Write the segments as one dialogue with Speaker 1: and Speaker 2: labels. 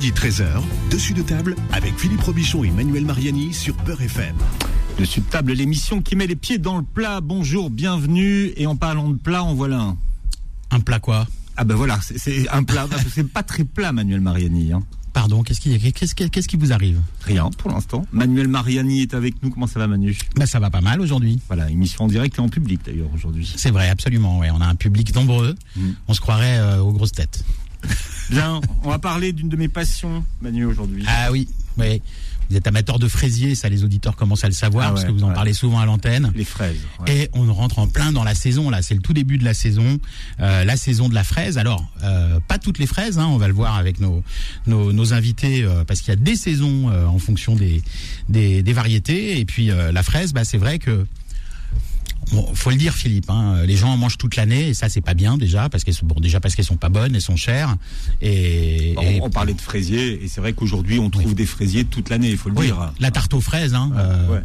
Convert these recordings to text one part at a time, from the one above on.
Speaker 1: Midi 13h, dessus de table avec Philippe Robichon et Manuel Mariani sur Peur FM.
Speaker 2: Dessus de table, l'émission qui met les pieds dans le plat. Bonjour, bienvenue. Et en parlant de plat, en voilà un.
Speaker 3: Un plat quoi?
Speaker 2: Ah ben voilà, c'est- un plat. parce que c'est pas très plat, Manuel Mariani. hein.
Speaker 3: Pardon, qu'est-ce qui, qu'est-ce, qui- qu'est-ce qui vous arrive?
Speaker 2: Rien pour l'instant. Manuel Mariani est avec nous. Comment ça va, Manu?
Speaker 3: Bah ça va pas mal aujourd'hui.
Speaker 2: Voilà, émission en direct et en public d'ailleurs aujourd'hui.
Speaker 3: C'est vrai, absolument. Ouais, on a un public nombreux.
Speaker 2: Mm.
Speaker 3: On se croirait euh, aux grosses têtes.
Speaker 2: Bien, on va parler d'une de mes passions, Manu, aujourd'hui.
Speaker 3: Ah oui, oui. Vous êtes amateur de fraisier, ça les auditeurs commencent à le savoir
Speaker 2: Ah
Speaker 3: parce que vous en
Speaker 2: ouais.
Speaker 3: parlez souvent à l'antenne.
Speaker 2: Les fraises. ouais.
Speaker 3: Et on rentre en plein dans la saison là, c'est le tout début de la saison, euh, la saison de la fraise. Alors euh, pas toutes les fraises, hein, on va le voir avec nos nos, nos invités euh, parce qu'il y a des saisons en fonction des, des des variétés. Et puis la fraise, bah c'est vrai que Bon, faut le dire, Philippe. Hein, les gens en mangent toute l'année et ça, c'est pas bien déjà parce qu'elles sont bon déjà parce qu'elles sont pas bonnes, elles sont chères et,
Speaker 2: On,
Speaker 3: et-
Speaker 2: on parlait de fraisiers et c'est vrai qu'aujourd'hui on trouve des fraisiers toute l'année, il faut le
Speaker 3: oui,
Speaker 2: dire.
Speaker 3: la tarte aux fraises. Hein,
Speaker 2: Ouais,
Speaker 3: euh,
Speaker 2: ouais.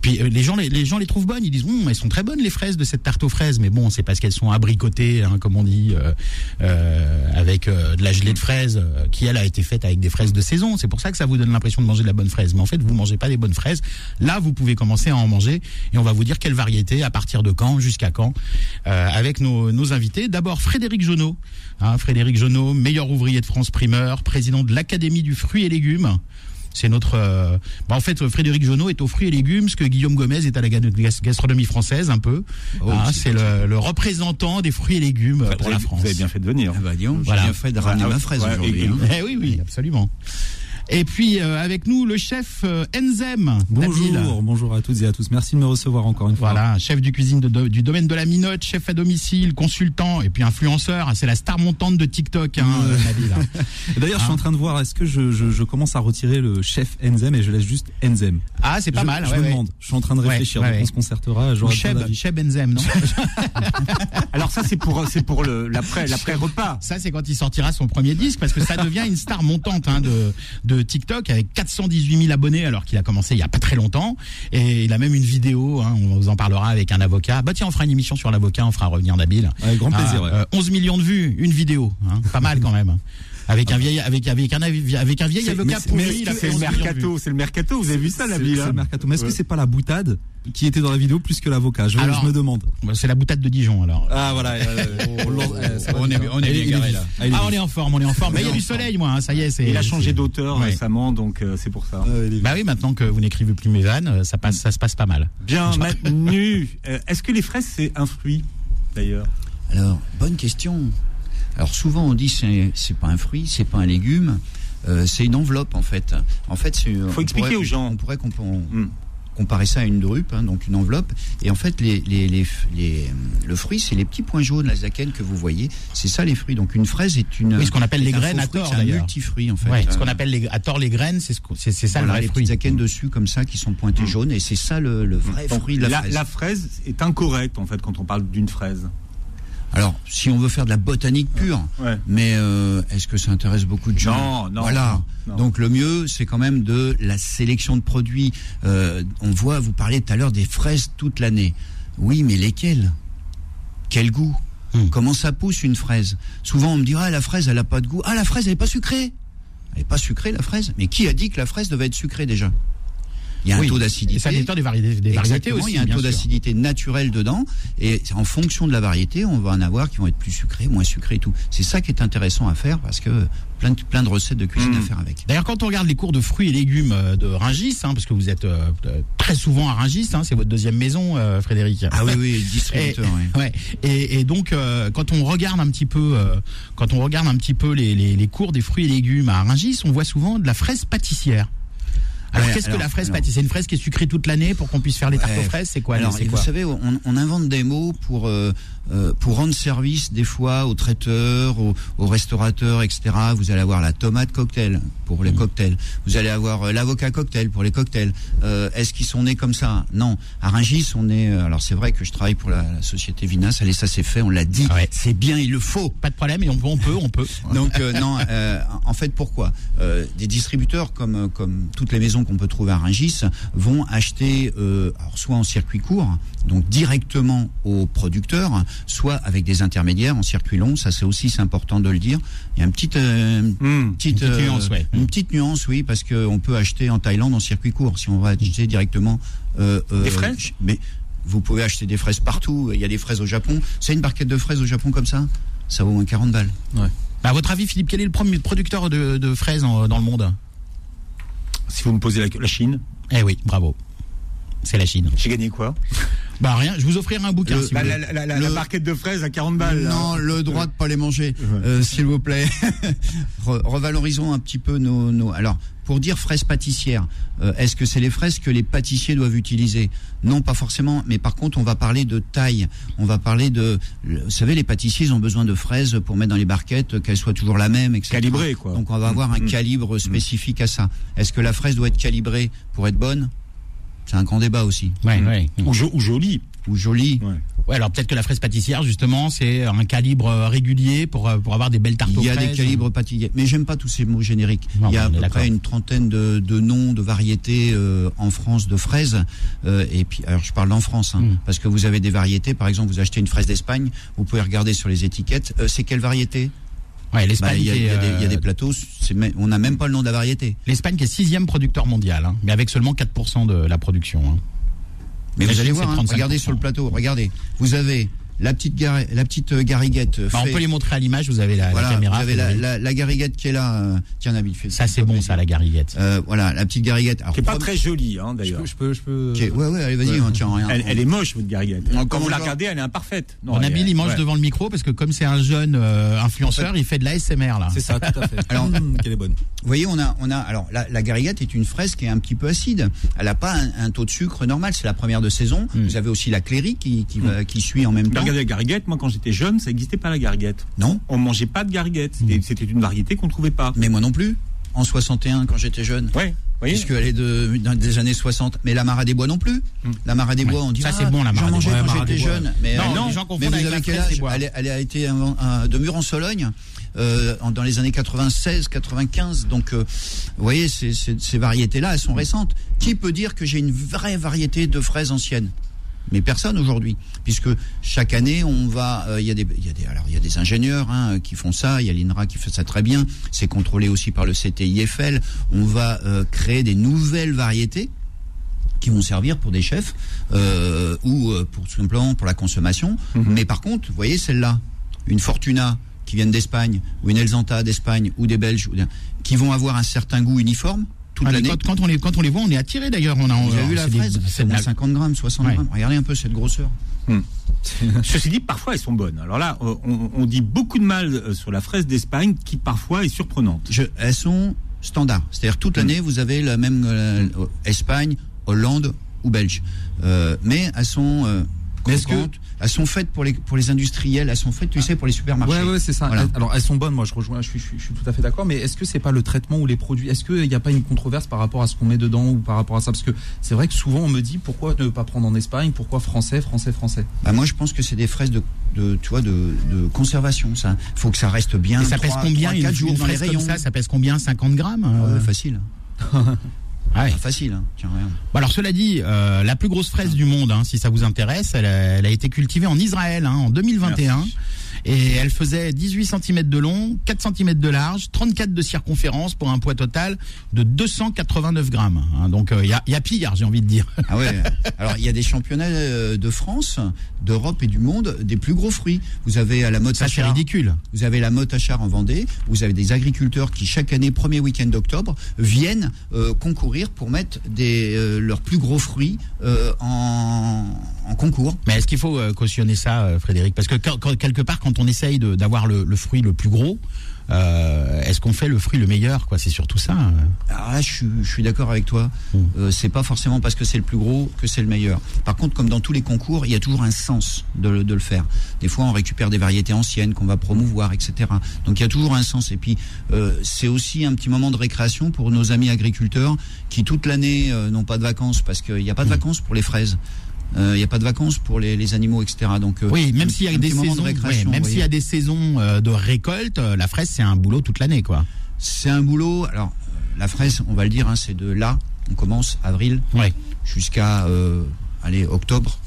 Speaker 3: Puis euh, les gens, les, les gens les trouvent bonnes. Ils disent, Hum, elles sont très bonnes les fraises de cette tarte aux fraises. Mais bon, c'est parce qu'elles sont abricotées, hein, comme on dit, euh, euh, avec de la gelée de fraises qui elle a été faite avec des fraises de saison. C'est pour ça que ça vous donne l'impression de manger de la bonne fraise. Mais en fait, vous mangez pas des bonnes fraises. Là, vous pouvez commencer à en manger et on va vous dire quelle variété, à partir de quand, jusqu'à quand, avec nos, nos invités. D'abord Frédéric Jonot. Hein, Frédéric Jonot, meilleur ouvrier de France primeur, président de l'Académie du fruit et légumes. C'est notre. euh, bah, en fait, Frédéric Jonot est aux fruits et légumes, ce que Guillaume Gomez est à la ga- gas- gastronomie française, un peu.
Speaker 4: Oh,
Speaker 3: Hein,
Speaker 4: c'est
Speaker 3: le, le représentant des fruits et légumes euh, pour la France.
Speaker 2: Vous avez bien fait de venir.
Speaker 4: Ah bah dis donc, j'ai
Speaker 3: Voilà.
Speaker 4: bien fait de ramener ma fraise
Speaker 2: ouais,
Speaker 4: aujourd'hui. hein.
Speaker 3: Eh oui, oui, absolument. Et puis euh, avec nous le chef euh, Enzem. Nabil.
Speaker 5: Bonjour, bonjour à toutes et à tous. Merci de me recevoir encore une fois.
Speaker 3: Voilà, chef du cuisine de- de- du domaine de la minote, chef à domicile, consultant et puis influenceur. C'est la star montante de TikTok, hein, euh, Nabil.
Speaker 5: D'ailleurs, je suis
Speaker 3: Hein
Speaker 5: en train de voir, est-ce que je, je, je commence à retirer le chef Enzem et je laisse juste Enzem
Speaker 3: Ah, c'est pas
Speaker 5: je,
Speaker 3: mal.
Speaker 5: Je
Speaker 3: ouais,
Speaker 5: me
Speaker 3: ouais.
Speaker 5: demande. Je suis en train de réfléchir.
Speaker 3: ouais,
Speaker 5: donc
Speaker 3: ouais.
Speaker 5: on se concertera.
Speaker 3: Cheb. Cheb Enzem, non
Speaker 2: Alors ça c'est pour c'est pour le l'après l'après repas.
Speaker 3: Ça, c'est quand il sortira son premier disque, parce que ça devient une star montante hein, de, de TikTok avec 418 000 abonnés, alors qu'il a commencé il y a pas très longtemps. Et il a même une vidéo, hein, on vous en parlera avec un avocat. Bah tiens, on fera une émission sur l'avocat, on fera revenir Nabil.
Speaker 5: Avec grand plaisir.
Speaker 3: Ah,
Speaker 5: ouais.
Speaker 3: euh, 11 millions de vues, une vidéo, hein, pas mal quand même. Avec un vieil, avec avec un avec un vieil avocat pourri,
Speaker 5: mais
Speaker 3: il a
Speaker 2: C'est
Speaker 3: fait
Speaker 2: le
Speaker 3: 11 millions de vues.
Speaker 2: mercato, c'est le mercato. Vous avez vu ça la
Speaker 5: C'est-
Speaker 2: ville
Speaker 5: c'est
Speaker 2: hein
Speaker 5: le mercato. Mais est-ce que c'est pas la boutade qui était dans la vidéo plus que l'avocat je, me demande.
Speaker 3: Bah, C'est la boutade de Dijon alors.
Speaker 5: Ah voilà. euh, on
Speaker 3: est, on est bien garé là.
Speaker 5: Ah,
Speaker 3: Ah, on est en forme, on est en forme. Mais il y a du soleil, moi. hein, ça y est, c'est.
Speaker 2: Il a changé d'auteur
Speaker 3: Ouais.
Speaker 2: récemment, donc euh, c'est pour ça.
Speaker 5: Vif.
Speaker 3: Bah oui, maintenant que vous n'écrivez plus mes vannes, euh, ça passe, ça se passe pas mal.
Speaker 2: Bien, Manu. euh, Est-ce que les fraises c'est un fruit d'ailleurs?
Speaker 4: Alors, bonne question. Alors souvent on dit c'est c'est pas un fruit, c'est pas un légume, euh, c'est une enveloppe en fait. En fait, c'est.
Speaker 2: Faut expliquer aux gens.
Speaker 4: On pourrait comp- on-
Speaker 2: Hmm.
Speaker 4: comparer ça à une drupe, hein, donc une enveloppe. Et en fait, les, les, les, les- le fruit, c'est les petits points jaunes, la zaken que vous voyez. C'est ça les fruits. Donc une fraise est une.
Speaker 3: Oui, ce qu'on appelle les graines à
Speaker 4: fruit,
Speaker 3: tort,
Speaker 4: C'est un
Speaker 3: d'ailleurs.
Speaker 4: multifruit en fait.
Speaker 3: Ouais, ce qu'on
Speaker 4: Euh,
Speaker 3: appelle les, à tort les graines, c'est ce que- c'est c'est ça
Speaker 4: voilà,
Speaker 3: le
Speaker 4: les
Speaker 3: vrai fruit.
Speaker 4: petites akènes dessus comme ça qui sont pointées
Speaker 2: Mm.
Speaker 4: jaunes et c'est ça le, le vrai
Speaker 2: Donc,
Speaker 4: fruit de la,
Speaker 2: la,
Speaker 4: fraise.
Speaker 2: la fraise est incorrecte en fait quand on parle d'une fraise.
Speaker 4: Alors, si on veut faire de la botanique pure,
Speaker 2: Ouais.
Speaker 4: mais euh, est-ce que ça intéresse beaucoup de gens
Speaker 2: Non, non.
Speaker 4: Voilà.
Speaker 2: non.
Speaker 4: Donc le mieux, c'est quand même de la sélection de produits. Euh, on voit, vous parliez tout à l'heure des fraises toute l'année. Oui, mais lesquelles? Quel goût?
Speaker 3: Hmm.
Speaker 4: Comment ça pousse une fraise? Souvent, on me dira, ah, la fraise, elle a pas de goût. Ah, la fraise, elle est pas sucrée. Elle est pas sucrée, la fraise. Mais qui a dit que la fraise devait être sucrée déjà? Il y a un taux d'acidité.
Speaker 3: ça dépend des variétés, des variétés aussi.
Speaker 4: il y a un taux d'acidité naturel dedans, et en fonction de la variété, on va en avoir qui vont être plus sucrés, moins sucrés et tout. C'est ça qui est intéressant à faire parce que plein de, plein de recettes de cuisine à faire avec.
Speaker 3: D'ailleurs, quand on regarde les cours de fruits et légumes euh, de Ringis, hein, parce que vous êtes euh, euh, très souvent à Ringis, hein, c'est votre deuxième maison, euh, Frédéric.
Speaker 4: Ah oui, oui, distributeur.
Speaker 3: Et, ouais. et, et donc, euh, quand on regarde un petit peu, euh, quand on regarde un petit peu les, les, les cours des fruits et légumes à Ringis, on voit souvent de la fraise pâtissière. Alors,
Speaker 4: Ouais,
Speaker 3: qu'est-ce que la fraise
Speaker 4: alors.
Speaker 3: pâtissière C'est une fraise qui est sucrée toute l'année pour qu'on puisse faire les tartes
Speaker 4: Ouais.
Speaker 3: aux fraises? C'est quoi
Speaker 4: Alors, vous
Speaker 3: quoi
Speaker 4: savez, on, on invente des mots pour euh, euh, pour rendre service des fois aux traiteurs, aux, aux restaurateurs, etc. Vous allez avoir la tomate cocktail pour
Speaker 3: Mmh.
Speaker 4: les cocktails. Vous allez avoir euh, l'avocat cocktail pour les cocktails. Euh, Est-ce qu'ils sont nés comme ça? Non. À Rungis, on est. euh, Alors c'est vrai que je travaille pour la, la société Vinas. Allez, ça c'est fait. On l'a dit.
Speaker 3: Ouais.
Speaker 4: C'est bien. Il le faut.
Speaker 3: Pas de problème, et on peut, on peut, on peut.
Speaker 4: Donc euh, non, euh, en fait pourquoi? Euh, Des distributeurs comme comme toutes les maisons maisons qu'on peut trouver à Rungis vont acheter euh, alors soit en circuit court, donc directement au producteur, soit avec des intermédiaires en circuit long. Ça, c'est aussi important de le dire. Il y a une petite, euh,
Speaker 2: Hmm.
Speaker 4: petite,
Speaker 3: Une petite nuance, ouais.
Speaker 4: une petite nuance, oui, parce qu'on peut acheter en Thaïlande en circuit court si on va acheter directement. euh, euh,
Speaker 2: Des fraises?
Speaker 4: Mais vous pouvez acheter des fraises partout. Il y a des fraises au Japon. C'est une barquette de fraises au Japon comme ça? Ça vaut moins 40 balles.
Speaker 3: Bah, à votre avis, Philippe, quel est le premier producteur de, de fraises en- dans le monde?
Speaker 2: Si vous me posez la, la Chine,
Speaker 3: Eh oui, bravo. C'est la Chine.
Speaker 2: j'ai gagné quoi
Speaker 3: Bah rien, je vous offrirai un bouquin
Speaker 4: Le-
Speaker 3: si vous
Speaker 2: Bah, la, la- la-
Speaker 4: Le-
Speaker 2: la barquette de fraises à 40 balles. là.
Speaker 4: Non, le droit de pas les manger, euh, s'il vous plaît. Re- revalorisons un petit peu nos, nos- Alors, pour dire fraises pâtissières, euh, est-ce que c'est les fraises que les pâtissiers doivent utiliser? Non, pas forcément. Mais par contre, on va parler de taille. On va parler de. Vous savez, les pâtissiers ils ont besoin de fraises pour mettre dans les barquettes, qu'elles soient toujours la même, etc.
Speaker 2: Calibrées, quoi.
Speaker 4: Donc, on va avoir un
Speaker 2: Mm.
Speaker 4: calibre spécifique à ça. Est-ce que la fraise doit être calibrée pour être bonne? C'est un grand débat aussi.
Speaker 3: Ouais, ouais.
Speaker 2: Ou, jo- ou joli.
Speaker 4: Ou jolie.
Speaker 2: Ouais.
Speaker 3: Ouais, alors peut-être que la fraise pâtissière, justement, c'est un calibre euh, régulier pour, euh, pour avoir des belles tartes
Speaker 4: Il y a
Speaker 3: fraises.
Speaker 4: des calibres pâtissiers, mais j'aime pas tous ces mots génériques.
Speaker 3: Non,
Speaker 4: Il y a à peu près une trentaine de, de noms, de variétés euh, en France de fraises. Euh, et puis, alors je parle en France, hein,
Speaker 3: Mm.
Speaker 4: parce que vous avez des variétés. Par exemple, vous achetez une fraise d'Espagne, vous pouvez regarder sur les étiquettes. euh, c'est quelle variété?
Speaker 3: Ouais,
Speaker 4: Bah,
Speaker 3: l'Espagne
Speaker 4: Il y, y a des- il y a des plateaux, on n'a même pas le nom de la variété.
Speaker 3: l'Espagne qui est sixième producteur mondial, hein, mais avec seulement 4% de la production. Hein.
Speaker 4: Mais vous allez voir, hein,
Speaker 3: 35%.
Speaker 4: regardez sur le plateau, regardez. Vous avez la petite, gar- la petite euh, gariguette. euh,
Speaker 3: Bah, on peut les montrer à l'image, vous avez la, caméra.
Speaker 4: vous avez la, la, la gariguette qui est là. euh, tiens, Nabil, fais
Speaker 3: Ça c'est bon ça, la gariguette.
Speaker 4: Euh, voilà, la petite gariguette. Alors,
Speaker 2: Qui est pas très jolie, hein,
Speaker 5: Je
Speaker 2: d'ailleurs.
Speaker 5: peux, je peux, je peux-
Speaker 4: Ouais, ouais, allez, vas-y, hein, tiens, rien.
Speaker 2: Elle, elle est moche, votre gariguette. Quand
Speaker 4: comment
Speaker 2: vous la regardez, elle est imparfaite. Non,
Speaker 3: Bon,
Speaker 2: elle
Speaker 3: Nabil,
Speaker 2: est-
Speaker 3: il mange
Speaker 2: ouais.
Speaker 3: devant le micro parce que comme c'est un jeune euh, influenceur, il fait de la SMR là.
Speaker 5: C'est ça, tout à fait.
Speaker 4: Alors-
Speaker 5: Hum, qu'elle est bonne.
Speaker 4: Vous voyez, on a, on a, alors la, la gariguette est une fraise qui est un petit peu acide. Elle n'a pas un, taux de sucre normal. C'est la première de saison.
Speaker 3: Mm.
Speaker 4: Vous avez aussi la cléry qui, qui, suit en même temps.
Speaker 2: Regardez la gariguette, moi quand j'étais jeune, ça n'existait pas la gariguette.
Speaker 4: Non,
Speaker 2: On mangeait pas de gariguette. C'était c'était une variété qu'on trouvait pas.
Speaker 4: mais moi non plus. En 61, quand j'étais jeune.
Speaker 2: Ouais, vous voyez
Speaker 4: Puisqu'elle est de, dans- des années 60. Mais la Mara des Bois non plus.
Speaker 2: Mm.
Speaker 4: La Mara des. Bois, on dit
Speaker 3: Ça,
Speaker 4: ah,
Speaker 3: c'est bon, la Mara
Speaker 4: J'en
Speaker 3: des
Speaker 4: mangeais
Speaker 5: Bois.
Speaker 4: quand
Speaker 5: Ouais, Mara
Speaker 4: j'étais jeune. Mais,
Speaker 3: Non,
Speaker 4: euh,
Speaker 3: les gens
Speaker 4: mais vous
Speaker 3: avec
Speaker 4: avez quel âge
Speaker 3: bois.
Speaker 4: elle, a été euh, de euh, en- dans les années 96, 95. Donc, euh, vous voyez, ces, ces- ces variétés-là, elles sont récentes. Qui peut dire que j'ai une vraie variété de fraises anciennes? Mais personne aujourd'hui, puisque chaque année on va, euh, il y a des, il y a des, alors il y a des ingénieurs hein, qui font ça, il y a l'INRA qui fait ça très bien, c'est contrôlé aussi par le CTIFL. On va euh, créer des nouvelles variétés qui vont servir pour des chefs euh, ou pour tout simplement pour la consommation.
Speaker 2: Mhm.
Speaker 4: Mais par contre, vous voyez celle-là, une Fortuna qui viennent d'Espagne ou une Elzanta d'Espagne ou des Belges, ou des- qui vont avoir un certain goût uniforme toute
Speaker 3: Ah,
Speaker 4: l'année.
Speaker 3: quand, quand on les quand on les voit, on est attiré d'ailleurs. On a
Speaker 4: Vous avez vu la fraise
Speaker 3: c'est
Speaker 4: C'est
Speaker 3: de
Speaker 4: bon,
Speaker 3: la-
Speaker 4: 50 grammes, 60
Speaker 3: Ouais.
Speaker 4: grammes. Regardez un peu cette grosseur.
Speaker 2: Ceci dit, parfois elles sont bonnes. Alors là, euh, on, on dit beaucoup de mal euh, sur la fraise d'Espagne qui parfois est surprenante.
Speaker 4: Je, elles sont standards. C'est-à-dire toute
Speaker 3: Mm.
Speaker 4: l'année, vous avez la même euh, Espagne, Hollande ou Belge. Euh, mais elles sont euh,
Speaker 5: Mais est-ce que-
Speaker 4: elles sont faites pour les pour les industriels. Elles sont faites, tu sais, pour les supermarchés.
Speaker 5: Ouais, ouais, c'est ça.
Speaker 4: Voilà.
Speaker 5: Alors, elles sont bonnes, moi, je rejoins, je suis, je suis, je suis tout à fait d'accord, mais est-ce que c'est pas le traitement ou les produits? Est-ce qu'il n'y a pas une controverse par rapport à ce qu'on met dedans ou par rapport à ça? Parce que c'est vrai que souvent on me dit pourquoi ne pas prendre en Espagne? Pourquoi français, français, français?
Speaker 4: Bah moi, je pense que c'est des fraises de, de tu vois, de, de conservation. Ça, faut que ça reste bien.
Speaker 3: Et ça pèse combien
Speaker 4: trois,
Speaker 3: une,
Speaker 4: quatre jours
Speaker 3: une
Speaker 4: dans les rayons.
Speaker 3: comme ça? Ça pèse combien? 50 grammes
Speaker 4: Ah
Speaker 3: euh?
Speaker 4: facile.
Speaker 3: Ouais.
Speaker 4: Ah, facile. Hein. Tiens.
Speaker 3: Bon, alors cela dit, euh, la plus grosse fraise du monde, hein, si ça vous intéresse, elle a, elle a été cultivée en Israël hein, en 2021.
Speaker 2: Merci.
Speaker 3: Et elle faisait 18 cm de long, 4 cm de large, 34 de circonférence pour un poids total de 289 grammes. hein. donc il y, a, y a pire, j'ai envie de dire.
Speaker 4: Ah ouais. Alors il y a des championnats euh, de France, d'Europe et du monde des plus gros fruits. Vous avez à la mode
Speaker 3: Ça c'est ridicule.
Speaker 4: vous avez la motte Achard en Vendée, vous avez des agriculteurs qui chaque année premier week-end d'octobre viennent euh, concourir pour mettre des euh, leurs plus gros fruits euh, en, en concours.
Speaker 3: Mais est-ce qu'il faut euh, cautionner ça, euh, Frédéric? Parce que quand- quand- quelque part, quand on essaye d'avoir le, le fruit le plus gros, euh, est-ce qu'on fait le fruit le meilleur quoi? C'est surtout ça.
Speaker 4: Alors là, je suis, je suis d'accord avec toi.
Speaker 3: Mm.
Speaker 4: Euh, c'est pas forcément parce que c'est le plus gros que c'est le meilleur. Par contre, comme dans tous les concours, il y a toujours un sens de, le- de le faire. Des fois, on récupère des variétés anciennes qu'on va promouvoir, etc. Donc il y a toujours un sens. Et puis, euh, c'est aussi un petit moment de récréation pour nos amis agriculteurs qui toute l'année euh, n'ont pas de vacances parce qu'il n'y a pas de
Speaker 3: Mm.
Speaker 4: vacances pour les fraises. Euh, Il n'y a pas de vacances pour les, les animaux, etc. Donc, euh,
Speaker 3: Oui, même s'il y a des
Speaker 4: de
Speaker 3: saisons, ouais, même s'il y a des saisons euh, de récolte, euh, la fraise c'est un boulot toute l'année quoi.
Speaker 4: C'est un boulot. Alors, euh, la fraise, on va le dire, hein, c'est de là On commence avril
Speaker 3: Ouais.
Speaker 4: jusqu'à euh, allez octobre.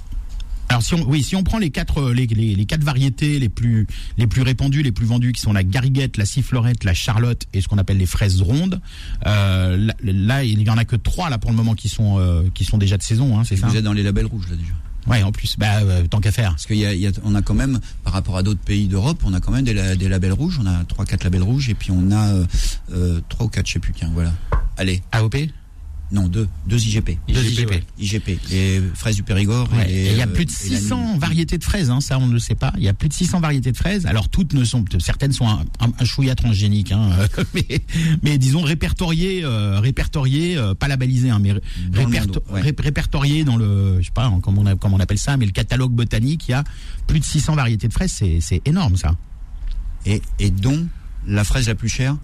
Speaker 3: Alors si on, oui, si on prend les quatre, euh, les, les, les quatre variétés les plus, les plus répandues, les plus vendues, qui sont la gariguette, la sifflorette, la charlotte et ce qu'on appelle les fraises rondes, euh, là, là, il y en a que trois là pour le moment qui sont, euh, qui sont déjà de saison, hein, c'est ça
Speaker 4: Vous êtes dans les labels rouges là déjà.
Speaker 3: Ouais, en plus, bah, euh, tant qu'à faire.
Speaker 4: Parce y a, y a- on a quand même, par rapport à d'autres pays d'Europe, on a quand même des, la- des labels rouges. On a trois, quatre labels rouges et puis on a euh, trois ou quatre, je sais plus. Tiens, voilà. Allez,
Speaker 3: AOP
Speaker 4: non deux, deux IGP.
Speaker 3: Deux IGP.
Speaker 2: ouais.
Speaker 4: IGP, les fraises du Périgord.
Speaker 3: Ouais,
Speaker 4: et,
Speaker 3: et il y a
Speaker 4: euh,
Speaker 3: plus de
Speaker 4: et la
Speaker 3: 600
Speaker 4: Lune.
Speaker 3: variétés de fraises, hein, ça on ne le sait pas. Il y a plus de 600 variétés de fraises. Alors toutes ne sont, certaines sont un, un, un chouïa transgénique, hein, mais, mais disons répertoriées, euh, répertoriées, euh, pas labellisées, hein, mais
Speaker 4: Dans le
Speaker 3: réperto-
Speaker 4: monde, ouais.
Speaker 3: ré- répertoriées dans le, je sais pas, comment on, a- comment on appelle ça, mais le catalogue botanique, il y a plus de 600 variétés de fraises, c'est, c'est énorme ça.
Speaker 4: Et, et dont la fraise la plus chère?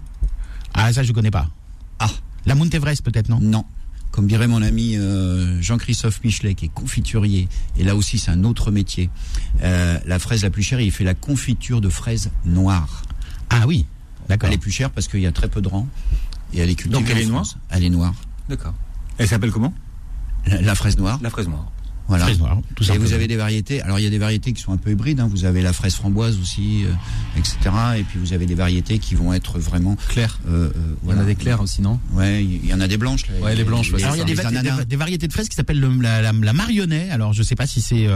Speaker 3: Ah ça je connais pas.
Speaker 4: Ah.
Speaker 3: La Montevrest peut-être non?
Speaker 4: Non. Comme dirait mon ami euh, Jean-Christophe Michelet, qui est confiturier, et là aussi c'est un autre métier. Euh, la fraise la plus chère, il fait la confiture de fraises noires.
Speaker 3: Ah oui, d'accord.
Speaker 4: Elle est plus chère parce qu'il y a très peu de rangs et elle est cultivée.
Speaker 2: Donc elle
Speaker 4: en
Speaker 2: est noire.
Speaker 4: Elle est noire.
Speaker 2: D'accord. Elle s'appelle comment?
Speaker 4: La, la fraise noire.
Speaker 2: La fraise noire.
Speaker 4: Voilà.
Speaker 3: Tout.
Speaker 4: Et vous avez des variétés. Alors il y a des variétés qui sont un peu hybrides. Hein. Vous avez la fraise framboise aussi, euh, etc. Et puis vous avez des variétés qui vont être vraiment
Speaker 5: claires.
Speaker 4: Euh, euh,
Speaker 5: il y en a des claires aussi, non?
Speaker 4: Ouais, il y en a des blanches.
Speaker 5: Ouais, les blanches.
Speaker 3: Alors il y a des, variétés de fraises qui s'appellent la, la, la, Marionnet. Alors je sais pas si c'est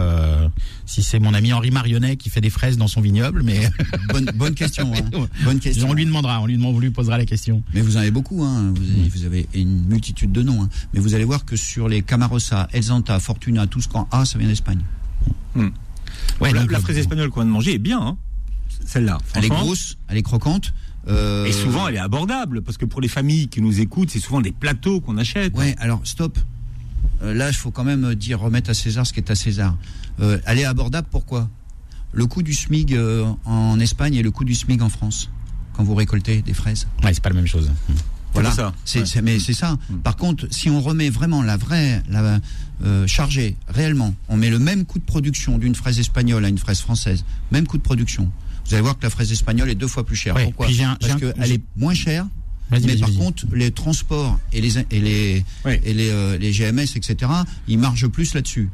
Speaker 3: si c'est mon ami Henri Marionnet qui fait des fraises dans son vignoble, mais
Speaker 4: bonne, bonne question. Hein. Bonne question.
Speaker 3: On lui demandera, on lui, on lui posera la question.
Speaker 4: Mais vous en avez beaucoup. Hein. Vous, avez, une multitude de noms. Hein. Mais vous allez voir que sur les Camarosa, Elzanta, Fortuna, tous quand A, ça vient d'Espagne.
Speaker 3: Hmm.
Speaker 2: La, fraise espagnole qu'on vient de manger est bien, hein. celle-là.
Speaker 4: Elle est grosse, elle est croquante. Euh,
Speaker 2: et souvent, elle est abordable, parce que pour les familles qui nous écoutent, c'est souvent des plateaux qu'on achète.
Speaker 4: Ouais, alors stop. Euh, là, il faut quand même euh, dire remettre à César ce qui est à César. Elle est abordable, pourquoi? Le coût du SMIG en Espagne et le coût du SMIG en France, quand vous récoltez des fraises.
Speaker 3: Ouais, c'est pas la même chose.
Speaker 4: Voilà,
Speaker 2: ça.
Speaker 4: c'est,
Speaker 2: Ouais.
Speaker 4: mais c'est ça.
Speaker 2: Mm.
Speaker 4: Par contre, si on remet vraiment la vraie, la euh, chargée réellement, on met le même coût de production d'une fraise espagnole à une fraise française, même coût de production. Vous allez voir que la fraise espagnole est deux fois plus chère.
Speaker 3: Ouais,
Speaker 4: Pourquoi
Speaker 3: un-
Speaker 4: Parce qu'elle est moins chère, mais par contre, les transports et les et les et les, euh, les GMS, etc., ils margent plus là-dessus.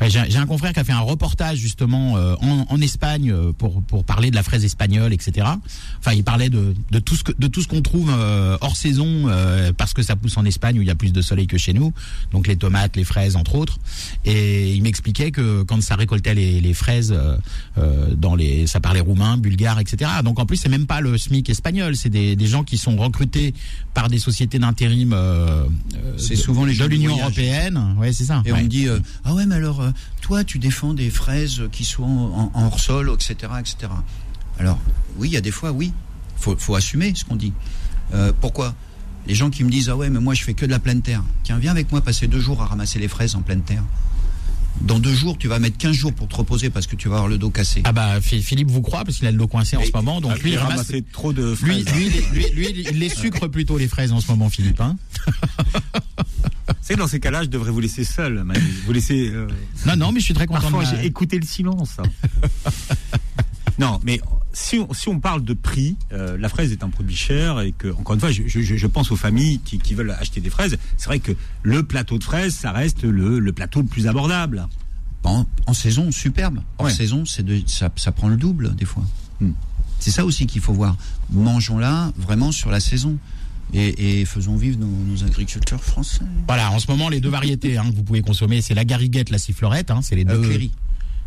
Speaker 3: Ouais, j'ai j'ai un confrère qui a fait un reportage justement euh, en, en Espagne euh, pour pour parler de la fraise espagnole, etc. Enfin, il parlait de, de tout ce que de tout ce qu'on trouve euh, hors saison euh, parce que ça pousse en Espagne où il y a plus de soleil que chez nous, donc les tomates, les fraises entre autres. Et il m'expliquait que quand ça récoltait les, les fraises euh, euh, dans les, ça parlait roumain, bulgare, etc. Donc en plus c'est même pas le SMIC espagnol, c'est des, des gens qui sont recrutés par des sociétés d'intérim
Speaker 4: C'est
Speaker 3: de-
Speaker 4: souvent les
Speaker 3: de
Speaker 4: gens du
Speaker 3: l'Union européenne. Ouais, c'est ça.
Speaker 4: Et
Speaker 3: Ouais.
Speaker 4: on me dit euh, ah ouais mais alors euh, toi tu défends des fraises qui sont en, en hors sol etc etc. Alors oui il y a des fois oui faut faut assumer ce qu'on dit. Euh, pourquoi? Les gens qui me disent ah ouais mais moi je fais que de la pleine terre. Tiens viens avec moi passer deux jours à ramasser les fraises en pleine terre. Dans deux jours tu vas mettre 15 jours pour te reposer parce que tu vas avoir le dos cassé.
Speaker 3: Ah bah Phi- Philippe vous croit parce qu'il a le dos coincé en ce moment donc lui il ramasse
Speaker 2: ramassait trop de
Speaker 3: lui,
Speaker 2: fraises.
Speaker 3: lui, lui, lui, lui, il les sucre plutôt les fraises en ce moment Philippe hein
Speaker 2: C'est que dans ces cas-là, je devrais vous laisser seul, Manu. Vous laisser. euh,
Speaker 3: Non non mais je suis très content
Speaker 2: Parfois,
Speaker 3: de
Speaker 2: j'ai écouté le silence. non, mais si on, si on parle de prix, euh, la fraise est un produit cher et que, encore une fois, je, je- je pense aux familles qui, qui veulent acheter des fraises. C'est vrai que le plateau de fraises, ça reste le, le plateau le plus abordable.
Speaker 4: En, en saison superbe. En
Speaker 2: Ouais.
Speaker 4: saison c'est de ça, ça prend le double des fois.
Speaker 2: Hmm.
Speaker 4: C'est ça aussi qu'il faut voir. Mangeons-la vraiment sur la saison. Et, et faisons vivre nos, nos agriculteurs français.
Speaker 3: Voilà, en ce moment les deux variétés hein, que vous pouvez consommer c'est la gariguette, la sifflorette hein, c'est les deux
Speaker 4: Cléry.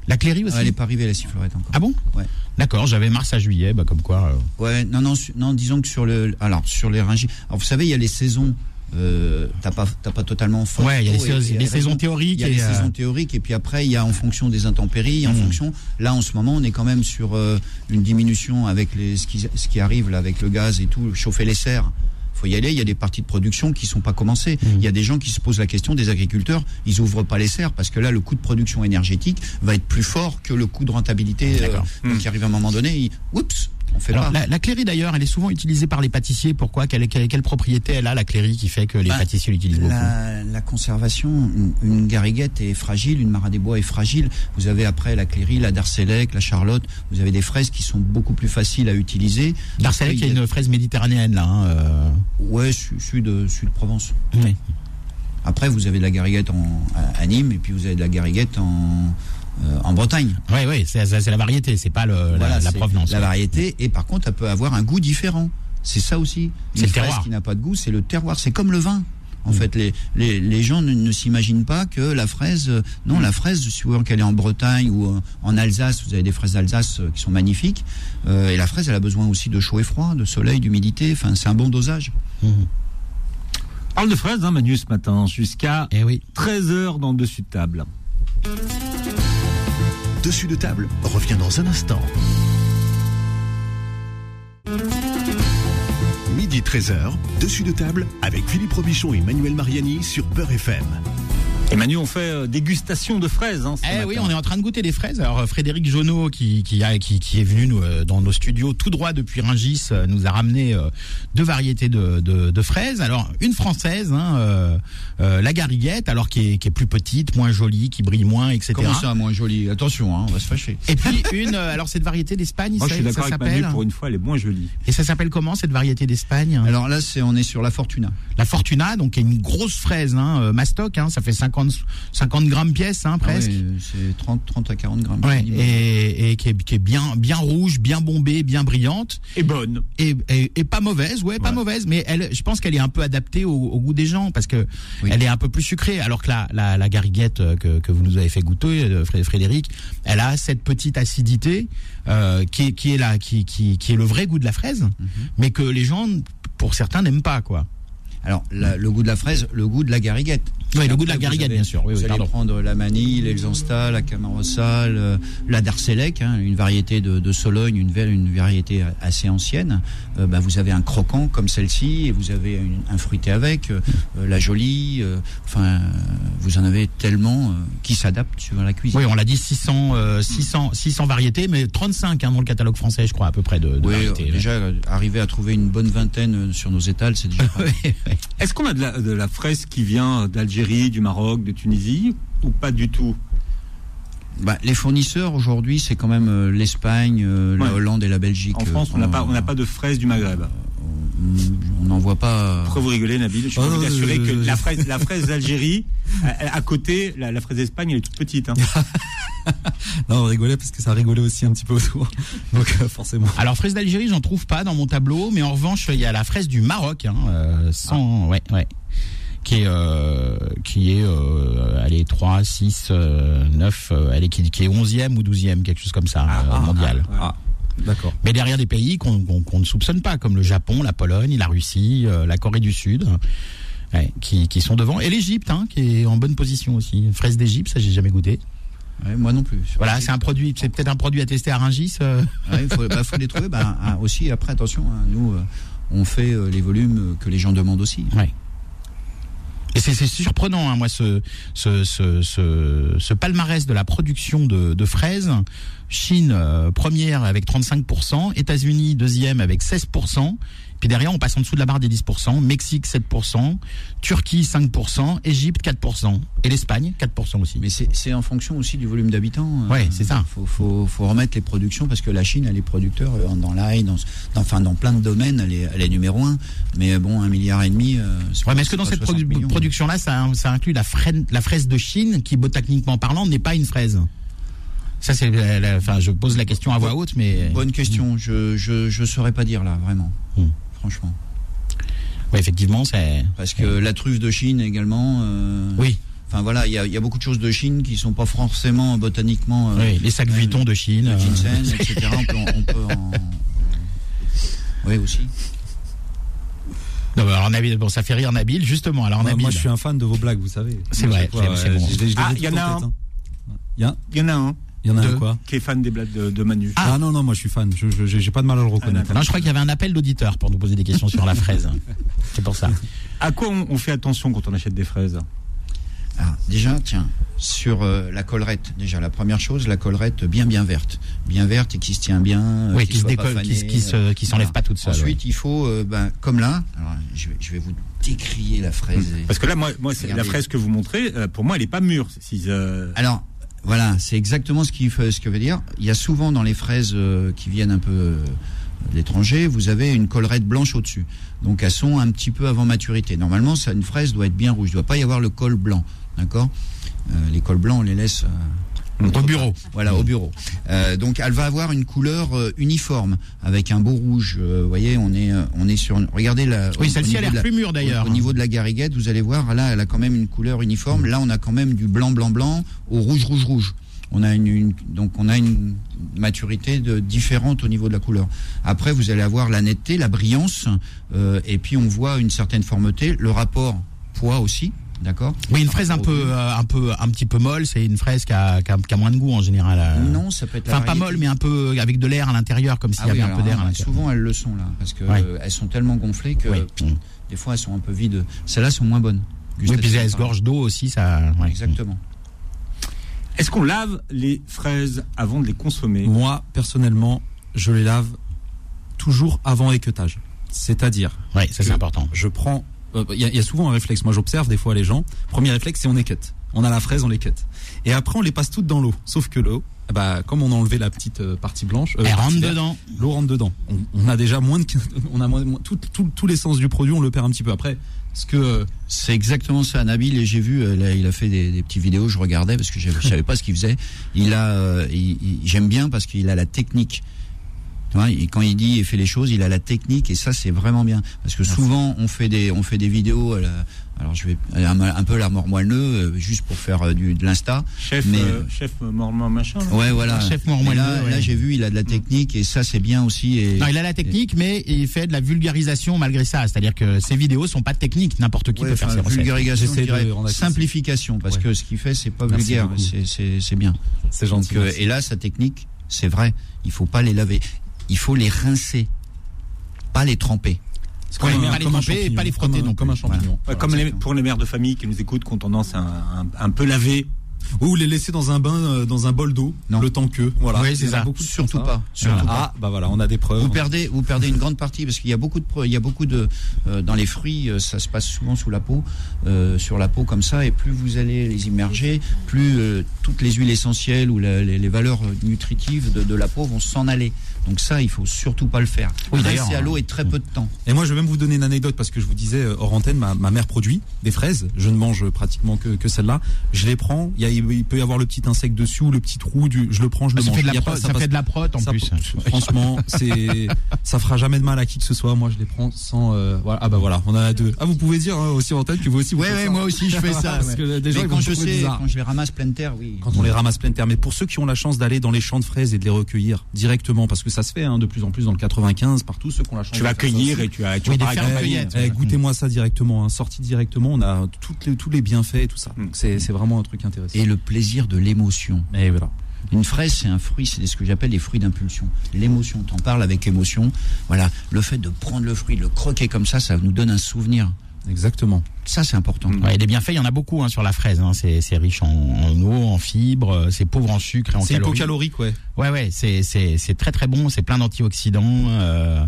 Speaker 3: La Cléry aussi
Speaker 4: Ah, elle n'est pas arrivée la sifflorette encore.
Speaker 3: Ah bon?
Speaker 4: Ouais.
Speaker 3: D'accord, j'avais mars à juillet bah comme quoi euh,
Speaker 4: Ouais, non, non, non, disons que sur le, alors sur les ringis. Alors vous savez, il y a les saisons. Euh, t'as pas, t'as pas totalement. fort
Speaker 3: Ouais, il y a les,
Speaker 4: et- et
Speaker 3: les saisons théoriques
Speaker 4: Il y a
Speaker 3: et
Speaker 4: les
Speaker 3: euh,
Speaker 4: saisons théoriques et puis après il y a en fonction des intempéries, en
Speaker 3: Mhm.
Speaker 4: fonction. Là en ce moment, on est quand même sur euh, une diminution avec les ce qui, ce qui arrive là avec le gaz et tout, chauffer les serres. Faut y aller. Il y a des parties de production qui sont pas commencées.
Speaker 3: Mhm.
Speaker 4: Il y a des gens qui se posent la question des agriculteurs. Ils ouvrent pas les serres parce que là le coût de production énergétique va être plus fort que le coût de rentabilité. euh,
Speaker 3: D'accord.
Speaker 4: donc
Speaker 2: Mhm.
Speaker 4: il arrive à un moment donné, il, oups, on fait
Speaker 3: Alors,
Speaker 4: pas.
Speaker 3: la, la cléry d'ailleurs, elle est souvent utilisée par les pâtissiers. Pourquoi? Quelle, quelle, quelle propriété elle a la cléry qui fait que les
Speaker 4: Bah,
Speaker 3: pâtissiers l'utilisent beaucoup?
Speaker 4: La, conservation, une, une gariguette est fragile, une marat des bois est fragile. Vous avez après la cléry, la darcélec, la charlotte. Vous avez des fraises qui sont beaucoup plus faciles à utiliser.
Speaker 3: Darcellec, il y a une fraise méditerranéenne là. hein, euh,
Speaker 4: Ouais, su- sud, sud Provence.
Speaker 3: oui.
Speaker 4: Après, vous avez de la gariguette en, à, à Nîmes et puis vous avez de la gariguette en, euh, en Bretagne.
Speaker 3: Ouais, ouais, c'est c'est la variété, c'est pas le, la-
Speaker 4: Voilà,
Speaker 3: la,
Speaker 4: c'est
Speaker 3: provenance.
Speaker 4: La variété, et par contre, elle peut avoir un goût différent. C'est ça aussi.
Speaker 3: C'est le
Speaker 4: fraise
Speaker 3: terroir.
Speaker 4: qui n'a pas de goût, c'est le terroir. C'est comme le vin. En
Speaker 3: Mm.
Speaker 4: fait, les, les, les gens ne, ne s'imaginent pas que la fraise, non, la fraise, souvent qu'elle est en Bretagne ou en Alsace, vous avez des fraises d'Alsace euh, qui sont magnifiques. Euh, et la fraise, elle a besoin aussi de chaud et froid, de soleil, d'humidité. Enfin, c'est un bon dosage.
Speaker 2: On parle de fraises, hein, Manu, ce matin, jusqu'à
Speaker 3: Eh oui.
Speaker 2: 13h dans le dessus de table.
Speaker 1: Dessus de table revient dans un instant. Midi 13h, dessus de table avec Philippe Robichon et Manuel Mariani sur Peur FM.
Speaker 2: Et Manu, on fait euh, dégustation de fraises. Hein,
Speaker 3: Eh oui, on est en train de goûter des fraises. Alors euh, Frédéric Jonot, qui, qui, a- qui, qui est venu nous, euh, dans nos studios tout droit depuis Ringis, euh, nous a ramené euh, deux variétés de, de, de fraises. Alors une française, hein, euh, euh, la gariguette, alors qui est, qui est plus petite, moins jolie, qui brille moins, etc.
Speaker 4: Comment ça, moins joli Attention, hein, on va se fâcher.
Speaker 3: Et puis une, euh, alors cette variété d'Espagne,
Speaker 2: Moi, je
Speaker 3: ça,
Speaker 2: suis d'accord
Speaker 3: ça
Speaker 2: avec Manu,
Speaker 3: s'appelle.
Speaker 2: pour une fois, elle est moins jolie.
Speaker 3: Et ça s'appelle comment cette variété d'Espagne?
Speaker 4: Alors là, c'est on est sur la Fortuna.
Speaker 3: La Fortuna, donc qui est une grosse fraise, hein, mastoc, hein, ça fait 50, 50 grammes pièce, hein, presque.
Speaker 4: Ah ouais, c'est 30, 30 à 40 grammes.
Speaker 3: Ouais, et, et qui est, qui est bien, bien rouge, bien bombée, bien brillante,
Speaker 2: Et bonne.
Speaker 3: et, et, et pas mauvaise, ouais, pas
Speaker 2: Ouais.
Speaker 3: mauvaise, mais elle, je pense qu'elle est un peu adaptée au, au goût des gens parce que
Speaker 4: Oui.
Speaker 3: elle est un peu plus sucrée, alors que la, la, la gariguette euh, que, que vous nous avez fait goûter, euh, Fré- Frédéric, elle a cette petite acidité euh, qui, est, qui est là, qui, qui, qui est le vrai goût de la fraise,
Speaker 4: Mhm.
Speaker 3: mais que les gens, pour certains, n'aiment pas, quoi.
Speaker 4: Alors, la- le goût de la fraise, le goût de la gariguette.
Speaker 3: Oui, le goût de la
Speaker 4: avez-
Speaker 3: bien sûr. Oui,
Speaker 4: vous
Speaker 3: oui,
Speaker 4: allez
Speaker 3: pardon.
Speaker 4: prendre la manille, l'Elsansta, la Camarossa, le- la Darcélec, hein, une variété de, de Sologne, une, une variété assez ancienne. Euh, bah, vous avez un croquant comme celle-ci et vous avez une- un fruité avec, euh, euh, la jolie. euh, enfin, euh, vous en avez tellement euh, qui s'adaptent suivant la cuisine.
Speaker 3: Oui, on l'a dit 600, euh, 600, 600 variétés, mais 35 hein, dans le catalogue français, je crois, à peu près de, de
Speaker 4: Oui,
Speaker 3: variétés.
Speaker 4: euh, déjà, euh, arriver à trouver une bonne vingtaine euh, sur nos étals, c'est déjà.
Speaker 2: Est-ce qu'on a de la, de la fraise qui vient d'Algérie, du Maroc, de Tunisie ou pas du tout
Speaker 4: Bah, les fournisseurs aujourd'hui, c'est quand même euh, l'Espagne, euh,
Speaker 2: Ouais.
Speaker 4: la Hollande et la Belgique.
Speaker 2: En France, on n'a pas, on n'a pas de fraises du Maghreb.
Speaker 4: On n'en voit pas.
Speaker 2: Pourquoi vous rigolez, Nabil Je suis
Speaker 5: Oh,
Speaker 2: d'assurer
Speaker 5: je-
Speaker 2: que la fraise, la fraise d'Algérie, à, à côté, la, la fraise d'Espagne, elle est toute petite. hein.
Speaker 5: Non, on rigolait parce que ça rigolait aussi un petit peu autour. Donc euh, forcément.
Speaker 3: Alors fraise d'Algérie, j'en trouve pas dans mon tableau, mais en revanche, il y a la fraise du Maroc, hein, euh, sans, ouais, ouais, qui est, euh, qui est, euh, est 3, 6, euh, 9, euh, elle est qui, qui est 11e ou 12e, quelque chose comme ça, euh, mondial.
Speaker 5: Ah, d'accord.
Speaker 3: Mais derrière des pays qu'on qu'on ne soupçonne pas, comme le Japon, la Pologne, la Russie, la Corée du Sud, ouais, qui, qui sont devant, et l'Égypte, hein, qui est en bonne position aussi. Fraise d'Égypte, ça j'ai jamais goûté.
Speaker 4: Ouais, moi non plus.
Speaker 3: Voilà, c'est un produit, c'est peut-être un produit à tester à Rungis. euh.
Speaker 4: Il faut, bah, faut les trouver. Bah, ah, aussi, après, attention, hein, nous, on fait les volumes que les gens demandent aussi.
Speaker 3: Et c'est surprenant, hein, moi, ce, palmarès de la production de, de fraises. Chine, euh, première avec 35%, États-Unis, deuxième avec 16%, puis derrière, on passe en dessous de la barre des 10%, Mexique, 7%, Turquie, 5%, Égypte, 4%, et l'Espagne, 4% aussi.
Speaker 4: Mais c'est en fonction aussi du volume d'habitants. euh,
Speaker 3: Ouais, c'est ça.
Speaker 4: Faut, faut, faut remettre les productions parce que la Chine, elle est producteur euh, dans l'ail, dans, dans, enfin, dans plein de domaines, elle est, elle est numéro un. Mais bon, un milliard et demi. euh, c'est
Speaker 3: Ouais, mais est-ce que dans cette
Speaker 4: 60
Speaker 3: produ-
Speaker 4: millions.
Speaker 3: production-là, ça, ça inclut la, fraise de Chine, qui botaniquement parlant n'est pas une fraise? Ça, c'est, enfin, je pose la question à voix haute, mais
Speaker 4: Bonne question. Je, je, je saurais pas dire là, vraiment.
Speaker 3: Hmm.
Speaker 4: Franchement.
Speaker 3: ouais, effectivement, c'est.
Speaker 4: Parce que la truffe de Chine également. euh,
Speaker 3: Oui,
Speaker 4: Enfin voilà, il y a, il y a beaucoup de choses de Chine qui sont pas forcément botaniquement. euh,
Speaker 3: oui, les sacs
Speaker 4: euh,
Speaker 3: Vuitton de Chine.
Speaker 4: le
Speaker 3: euh,
Speaker 4: ginseng, etc. On peut, on peut en... Oui, aussi.
Speaker 3: Non, alors Nabil, bon, ça fait rire Nabil, justement. Alors
Speaker 5: Moi,
Speaker 3: Nabil,
Speaker 5: moi, je suis un fan de vos blagues, vous savez.
Speaker 3: C'est
Speaker 5: Moi,
Speaker 3: vrai, c'est- bon.
Speaker 2: Ah, il y en a un.
Speaker 5: tête, hein. Il y, a-
Speaker 2: Il y en a un
Speaker 5: il y en a un quoi
Speaker 2: qui est fan des blagues de, de Manu.
Speaker 5: ah. non, non, moi je suis fan. Je j'ai pas de mal à le reconnaître.
Speaker 3: non, je crois qu'il y avait un appel d'auditeurs pour nous poser des questions sur la fraise. C'est pour ça.
Speaker 2: À quoi on, on fait attention quand on achète des fraises
Speaker 4: Ah, déjà, tiens, sur euh, la collerette, déjà la première chose, la collerette bien bien verte, bien verte et qui se tient bien, euh,
Speaker 3: Oui, qui se
Speaker 4: soit pas
Speaker 3: décolle, qui, qui se,
Speaker 4: euh,
Speaker 3: qui s'enlève
Speaker 4: voilà.
Speaker 3: pas toute seule.
Speaker 4: Ensuite, il faut, euh, ben, comme là, alors, je, vais, je vais vous décrier la fraise.
Speaker 2: Parce que là, moi, moi c'est la fraise que vous montrez, euh, pour moi, elle est pas mûre. Si, euh,
Speaker 4: Alors, voilà, c'est exactement ce qui ce que veut dire. Il y a souvent dans les fraises euh, qui viennent un peu euh, de l'étranger, vous avez une collerette blanche au-dessus. Donc elles sont un petit peu avant maturité. Normalement, ça, une fraise doit être bien rouge. Il ne doit pas y avoir le col blanc. D'accord? Euh, Les cols blancs, on les laisse.
Speaker 3: Au bureau.
Speaker 4: Voilà, au bureau. Euh, donc, elle va avoir une couleur euh, uniforme avec un beau rouge. Euh, vous voyez, on est, on est sur. une- Regardez la.
Speaker 3: Oui, celle-ci a l'air
Speaker 4: la-
Speaker 3: plus mûre d'ailleurs.
Speaker 4: au, au niveau de la gariguette, vous allez voir, là, elle a quand même une couleur uniforme. Là, on a quand même du blanc, blanc, blanc au rouge, rouge, rouge. On a une, une- donc on a une maturité de, différente au niveau de la couleur. Après, vous allez avoir la netteté, la brillance, et puis on voit une certaine fermeté, le rapport poids aussi, d'accord
Speaker 3: Oui, une fraise un peu, euh, un peu, un petit peu molle. C'est une fraise qui a, qui a, qui a moins de goût en général. euh.
Speaker 4: Non, ça peut être
Speaker 3: Enfin, pas molle, mais un peu avec de l'air à l'intérieur, comme s'il
Speaker 4: Ah
Speaker 3: y avait
Speaker 4: oui,
Speaker 3: un peu d'air à
Speaker 4: hein. Souvent, elles le sont là, parce que
Speaker 3: Ouais.
Speaker 4: euh, elles sont tellement gonflées que
Speaker 3: Oui.
Speaker 4: pff, des fois elles sont un peu vides. Celles-là sont moins bonnes.
Speaker 3: Oui, puis elles se gorgent d'eau aussi, ça. ouais.
Speaker 4: Exactement.
Speaker 2: Est-ce qu'on lave les fraises avant de les consommer?
Speaker 5: Moi, personnellement, je les lave toujours avant équeutage. C'est-à-dire,
Speaker 3: Ouais, ça c'est important.
Speaker 5: je prends. Euh, Il y, a- il y a souvent un réflexe. Moi, j'observe des fois les gens. Premier réflexe, c'est on équette. On a la fraise, on l'équette. Et après, on les passe toutes dans l'eau. Sauf que l'eau, bah, comme on a enlevé la petite euh, partie blanche, euh,
Speaker 3: Elle rentre dedans.
Speaker 5: l'eau rentre dedans. On, on a déjà moins de, on a moins, tout, tout, tout l'essence du produit, on le perd un petit peu. Après, ce que euh,
Speaker 4: C'est exactement ça, Nabil. Et j'ai vu, euh, là, il a fait des, des petites vidéos, je regardais parce que je je savais pas ce qu'il faisait. Il a, euh, j'aime bien parce qu'il a la technique. Tu vois, et quand il dit et fait les choses, il a la technique et ça c'est vraiment bien. Parce que souvent on fait des, on fait des vidéos. à la- alors je vais un, un peu la mort moelleux, euh, juste pour faire euh, du, de l'insta.
Speaker 2: Chef,
Speaker 4: Mais-
Speaker 2: euh, chef euh, mormon machin. là
Speaker 4: Ouais, voilà.
Speaker 3: Chef moelleux,
Speaker 4: là,
Speaker 3: ouais.
Speaker 4: là j'ai vu, il a de la technique et ça c'est bien aussi. Et,
Speaker 3: Non, il a la technique, mais il fait de la vulgarisation malgré ça. C'est-à-dire que ses vidéos sont pas techniques. N'importe qui
Speaker 4: Ouais,
Speaker 3: peut faire ses recettes.
Speaker 4: vulgarisation, je dirais
Speaker 5: de
Speaker 4: simplification, parce
Speaker 5: Ouais.
Speaker 4: que ce qu'il fait, c'est pas
Speaker 5: Merci
Speaker 4: vulgaire, c'est- c'est c'est bien.
Speaker 5: c'est
Speaker 4: Donc,
Speaker 5: gentil.
Speaker 4: euh,
Speaker 5: merci.
Speaker 4: et là, sa technique, c'est vrai, il faut pas les laver, il faut les rincer, pas les tremper.
Speaker 5: Comme, un-
Speaker 3: pas les
Speaker 5: comme
Speaker 3: tremper et pas les frotter
Speaker 5: comme
Speaker 3: non
Speaker 5: Comme un champignon.
Speaker 2: Ouais,
Speaker 5: Voilà.
Speaker 2: comme les, pour les mères de famille qui nous écoutent, qui ont tendance à un, un- un peu laver.
Speaker 5: Ou les laisser dans un bain, euh, dans un bol d'eau, le temps que. Voilà.
Speaker 3: Oui, c'est ça.
Speaker 5: beaucoup
Speaker 4: Surtout pas, surtout
Speaker 5: Ah,
Speaker 4: pas.
Speaker 5: bah voilà, on a des preuves.
Speaker 4: Vous perdez, vous perdez une grande partie parce qu'il y a beaucoup de, il y a beaucoup de, euh, dans les fruits, euh, ça se passe souvent sous la peau, euh, sur la peau comme ça, et plus vous allez les immerger, plus euh, toutes les huiles essentielles ou la- les, les valeurs nutritives de, de la peau vont s'en aller. Donc ça, il faut surtout pas le faire.
Speaker 3: Oui, d'ailleurs,
Speaker 4: à l'eau et très peu de temps.
Speaker 5: Et moi, je vais même vous donner une anecdote parce que je vous disais hors antenne, ma, ma mère produit des fraises. Je ne mange pratiquement que, que celle-là. Je les prends. Il, y a, il peut y avoir le petit insecte dessus ou le petit trou. Du, je le prends, je le
Speaker 3: Ça
Speaker 5: mange.
Speaker 3: fait de la
Speaker 5: pas-
Speaker 3: ça
Speaker 5: passe-
Speaker 3: fait de la prot en
Speaker 5: ça-
Speaker 3: plus.
Speaker 5: Franchement, c'est ça fera jamais de mal à qui que ce soit. Moi, je les prends sans. euh, voilà. Ah bah voilà, on en a deux. Ah, vous pouvez dire hein, aussi en antenne que vous aussi. Vous
Speaker 4: Ouais, ouais,
Speaker 5: ça.
Speaker 4: moi aussi, je fais ça,
Speaker 5: Parce que vont
Speaker 4: quand je sais,
Speaker 5: bizarre.
Speaker 4: quand je les ramasse pleine terre, oui.
Speaker 5: Quand on les ramasse pleine terre. Mais pour ceux qui ont la chance d'aller dans les champs de fraises et de les recueillir directement, parce que ça se fait hein, de plus en plus dans le 95, partout ceux qui ont la chance.
Speaker 2: Tu
Speaker 5: de
Speaker 2: vas cueillir et tu as, tu.
Speaker 5: Eh, Goûtez-moi ça directement, hein. sorti directement, on a toutes les, tous les bienfaits et tout ça.
Speaker 2: Mm.
Speaker 5: C'est vraiment un truc intéressant.
Speaker 4: Le plaisir de l'émotion.
Speaker 5: Et voilà.
Speaker 4: Une fraise, c'est un fruit, c'est ce que j'appelle les fruits d'impulsion. L'émotion, t'en parles avec émotion. Voilà, le fait de prendre le fruit, de le croquer comme ça, ça nous donne un souvenir.
Speaker 5: Exactement.
Speaker 4: Ça, c'est important.
Speaker 3: Ouais, les bienfaits, il y en a beaucoup hein, sur la fraise. Hein. C'est c'est riche en, en eau, en fibres, euh, c'est pauvre en sucre et en
Speaker 5: C'est
Speaker 3: calories.
Speaker 5: hypocalorique, ouais.
Speaker 3: Ouais, ouais, c'est c'est c'est très très bon. C'est plein d'antioxydants. Euh,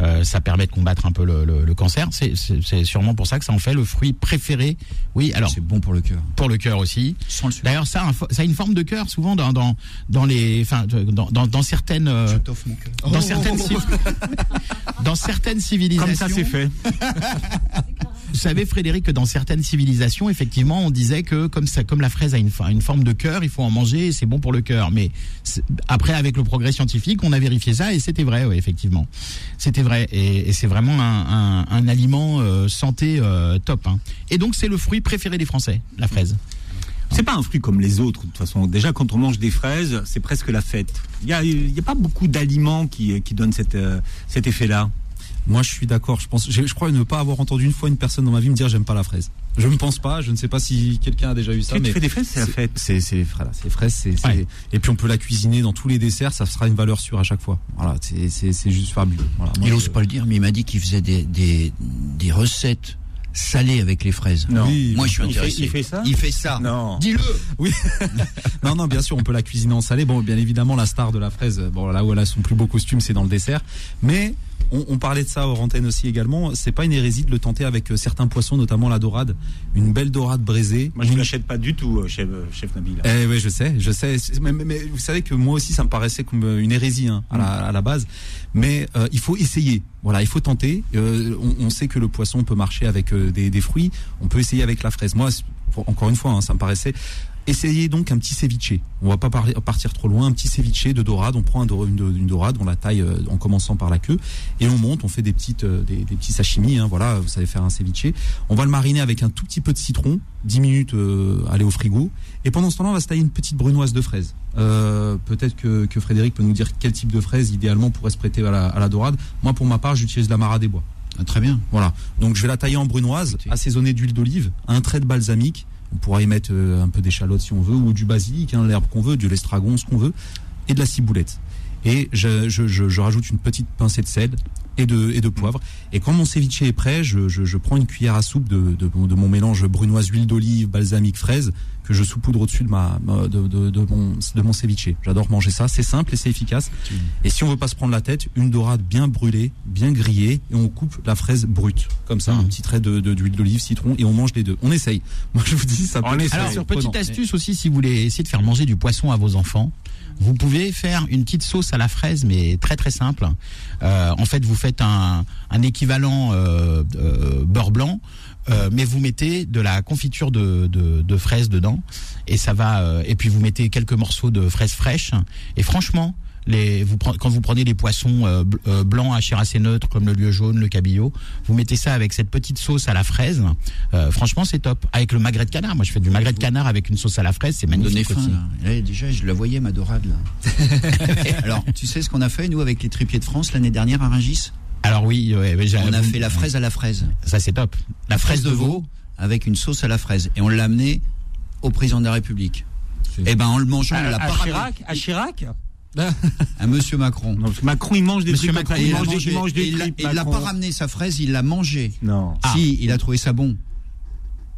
Speaker 3: euh, ça permet de combattre un peu le, le, le cancer. C'est c'est c'est sûrement pour ça que ça en fait le fruit préféré. Oui, alors
Speaker 4: C'est bon pour le cœur.
Speaker 3: pour le cœur aussi.
Speaker 4: Sans le sucre.
Speaker 3: D'ailleurs, ça, a un fo- ça a une forme de cœur souvent dans dans dans les, enfin, dans dans, dans certaines euh,
Speaker 4: Je t'offre mon cœur.
Speaker 3: dans certaines civ- dans certaines civilisations.
Speaker 2: Comme ça, c'est fait.
Speaker 3: Vous savez, Frédéric, que dans certaines civilisations, effectivement, on disait que comme ça, comme la fraise a une, forme de cœur, il faut en manger c'est bon pour le cœur. Mais après, avec le progrès scientifique, on a vérifié ça et c'était vrai, ouais, effectivement. C'était vrai. Et, c'est vraiment un, aliment euh, santé euh, top. hein. Et donc, c'est le fruit préféré des Français, la fraise.
Speaker 2: C'est pas un fruit comme les autres, de toute façon. Déjà, quand on mange des fraises, c'est presque la fête. Il y a, pas beaucoup d'aliments qui, donnent euh, cet effet-là.
Speaker 5: Moi, je suis d'accord. Je pense, je, je crois ne pas avoir entendu une fois une personne dans ma vie me dire j'aime pas la fraise. Je ne pense pas. Je ne sais pas si quelqu'un a déjà eu ça. Mais
Speaker 2: tu fais des fraises, c'est la fête.
Speaker 5: C'est c'est les fraises. C'est fraises. C'est c'est-
Speaker 3: Ouais.
Speaker 5: et puis on peut la cuisiner dans tous les desserts. Ça sera une valeur sûre à chaque fois. Voilà. C'est c'est c'est juste fabuleux. Voilà. Moi,
Speaker 4: Il n'ose pas le dire, mais il m'a dit qu'il faisait des, des, des recettes salé avec les fraises.
Speaker 2: Non.
Speaker 5: Oui,
Speaker 4: Moi, je suis
Speaker 2: il fait-
Speaker 4: intéressé.
Speaker 2: il fait ça
Speaker 4: Il fait ça.
Speaker 2: Non.
Speaker 4: Dis-le.
Speaker 5: Oui. non, non, bien sûr, on peut la cuisiner en salé. Bon, bien évidemment, la star de la fraise, bon, là où elle a son plus beau costume, c'est dans le dessert. Mais on, on parlait de ça hors antenne aussi également. C'est pas une hérésie de le tenter avec euh, certains poissons, notamment la dorade. Une belle dorade braisée.
Speaker 2: Moi, je ne l'achète pas du tout, euh, chef, euh, chef Nabil.
Speaker 5: Eh oui, je sais, je sais. Mais, mais- mais vous savez que moi aussi, ça me paraissait comme une hérésie hein, à, la, à la base. Mais euh, il faut essayer. Voilà, il faut tenter. Euh, on, on sait que le poisson peut marcher avec euh, des, des fruits. On peut essayer avec la fraise. Moi, pour- encore une fois, hein, ça me paraissait. Essayez donc un petit ceviche. On va pas partir trop loin. Un petit ceviche de dorade. On prend une, dorade, on la taille euh, en commençant par la queue et on monte. On fait des petites, euh, des, des petits sashimi. Hein, voilà, vous savez faire un ceviche. On va le mariner avec un tout petit peu de citron, 10 minutes, euh, aller au frigo. Et pendant ce temps-là, on va se tailler une petite brunoise de fraise. Euh, Peut-être que, que Frédéric peut nous dire quel type de fraise idéalement pourrait se prêter à la, à la dorade. Moi, pour ma part, j'utilise la Mara des Bois.
Speaker 4: Ah, très bien.
Speaker 5: Voilà. Donc je vais la tailler en brunoise, assaisonnée d'huile d'olive, un trait de balsamique. On pourra y mettre euh, un peu d'échalote si on veut, ou du basilic, hein, l'herbe qu'on veut, du l'estragon, ce qu'on veut, et de la ciboulette. Et je, rajoute une petite pincée de sel et de, de poivre. Et quand mon ceviche est prêt, je, prends une cuillère à soupe de, de, de mon mélange brunoise, huile d'olive, balsamique, fraise, que je saupoudre au-dessus de, ma, de, de, de, mon, de mon ceviche. J'adore manger ça, c'est simple et c'est efficace. Et si on veut pas se prendre la tête, une dorade bien brûlée, bien grillée, et on coupe la fraise brute, comme ça,
Speaker 3: Mmh.
Speaker 5: un petit trait de d'huile d'olive, citron, et on mange les deux. On essaye. Moi, je vous dis, ça
Speaker 2: On
Speaker 5: peut.
Speaker 3: Alors,
Speaker 5: surprenant.
Speaker 3: petite astuce aussi, si vous voulez essayer de faire manger du poisson à vos enfants, vous pouvez faire une petite sauce à la fraise, mais très très simple. Euh, en fait, vous faites un, un équivalent euh, euh, beurre blanc, euh, mais vous mettez de la confiture de, de, de fraises dedans, et ça va. euh, et puis vous mettez quelques morceaux de fraises fraîches. Et franchement, les, vous, quand vous prenez les poissons euh, euh, blancs à chair assez neutre, comme le lieu jaune, le cabillaud, vous mettez ça avec cette petite sauce à la fraise. Euh, franchement, c'est top. Avec le magret de canard. Moi, je fais du magret de canard avec une sauce à la fraise, c'est magnifique
Speaker 4: faim,
Speaker 3: aussi.
Speaker 4: là. Là, déjà, je la voyais, ma dorade, là. Alors, tu sais ce qu'on a fait, nous, avec les tripiers de France, l'année dernière à Rungis?
Speaker 3: Alors oui, ouais, ouais, j'ai-
Speaker 4: On a fait la fraise à la fraise.
Speaker 3: Ça, c'est top. La fraise de veau.
Speaker 4: avec une sauce à la fraise. Et on l'a amené au président de la République. Eh ben, en le mangeant, on
Speaker 2: À,
Speaker 4: l'a
Speaker 2: à
Speaker 4: pas ramené.
Speaker 2: Chirac, à Chirac
Speaker 4: À Monsieur Macron.
Speaker 2: Non, parce que Macron, il mange des
Speaker 3: Monsieur
Speaker 2: trucs
Speaker 3: Macron,
Speaker 2: Il
Speaker 4: il a
Speaker 2: mange des,
Speaker 4: mangé-
Speaker 2: il mange des
Speaker 4: il pas ramené sa fraise, il l'a mangé.
Speaker 2: Non.
Speaker 4: Si, il a trouvé ça bon.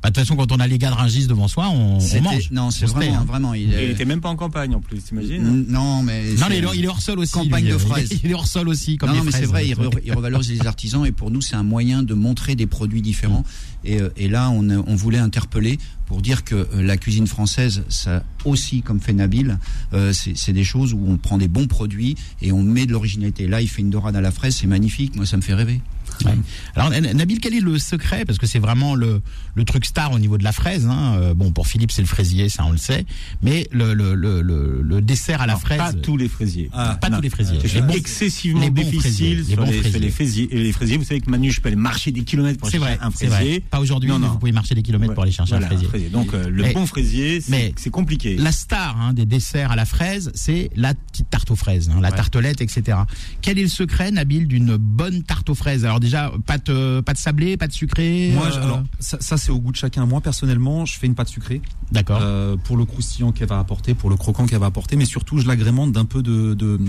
Speaker 3: Bah, De toute façon, quand on a les gars de Rungis devant soi, on, mange.
Speaker 4: Non, c'est vraiment,
Speaker 3: hein.
Speaker 4: vraiment. Il,
Speaker 2: il
Speaker 4: est-
Speaker 2: était même pas en campagne en plus, t'imagines
Speaker 4: N- Non, mais.
Speaker 3: Non, mais il est- hors sol aussi.
Speaker 4: Campagne
Speaker 3: lui.
Speaker 4: de fraises.
Speaker 3: Il est hors sol aussi, comme
Speaker 4: non,
Speaker 3: les
Speaker 4: non, mais c'est vrai, il, re- il revalorise les artisans et pour nous, c'est un moyen de montrer des produits différents. Et, euh, et là, on, voulait interpeller pour dire que euh, la cuisine française, ça aussi, comme fait Nabil, euh, c'est des choses où on prend des bons produits et on met de l'originalité. Là, il fait une dorade à la fraise, c'est magnifique. Moi, ça me fait rêver.
Speaker 3: Ouais. Alors Nabil, quel est le secret Parce que c'est vraiment le, le truc star au niveau de la fraise. Hein. Euh, Bon, pour Philippe, c'est le fraisier, ça on le sait. Mais le, le, le, le, le dessert à la fraise.
Speaker 2: Pas tous les fraisiers.
Speaker 5: Ah,
Speaker 3: pas tous les fraisiers.
Speaker 2: C'est
Speaker 3: Les bons-
Speaker 2: excessivement
Speaker 3: les bons fraisiers,
Speaker 2: difficile
Speaker 3: les bons fraisiers.
Speaker 2: les fraisiers. Et les fraisiers, vous savez que Manu, je peux aller marcher des kilomètres pour
Speaker 3: C'est
Speaker 2: chercher
Speaker 3: vrai,
Speaker 2: un
Speaker 3: c'est
Speaker 2: fraisier.
Speaker 3: vrai. Pas aujourd'hui,
Speaker 2: Non,
Speaker 3: mais
Speaker 2: non.
Speaker 3: vous pouvez marcher des kilomètres pour aller chercher
Speaker 2: Voilà,
Speaker 3: un fraisier.
Speaker 2: Donc euh, le
Speaker 3: Mais-
Speaker 2: bon fraisier, c'est compliqué.
Speaker 3: La star hein, des desserts à la fraise, c'est la petite tarte aux fraises, hein, la tartelette, etc. Quel est le secret, Nabil, d'une bonne tarte aux fraises? Alors déjà, pâte, pâte sablée, pâte sucrée
Speaker 5: Moi,
Speaker 3: euh,
Speaker 5: je- alors, ça, ça, c'est au goût de chacun. Moi, personnellement, je fais une pâte sucrée
Speaker 3: D'accord.
Speaker 5: euh, pour le croustillant qu'elle va apporter, pour le croquant qu'elle va apporter, mais surtout, je l'agrémente d'un peu de, de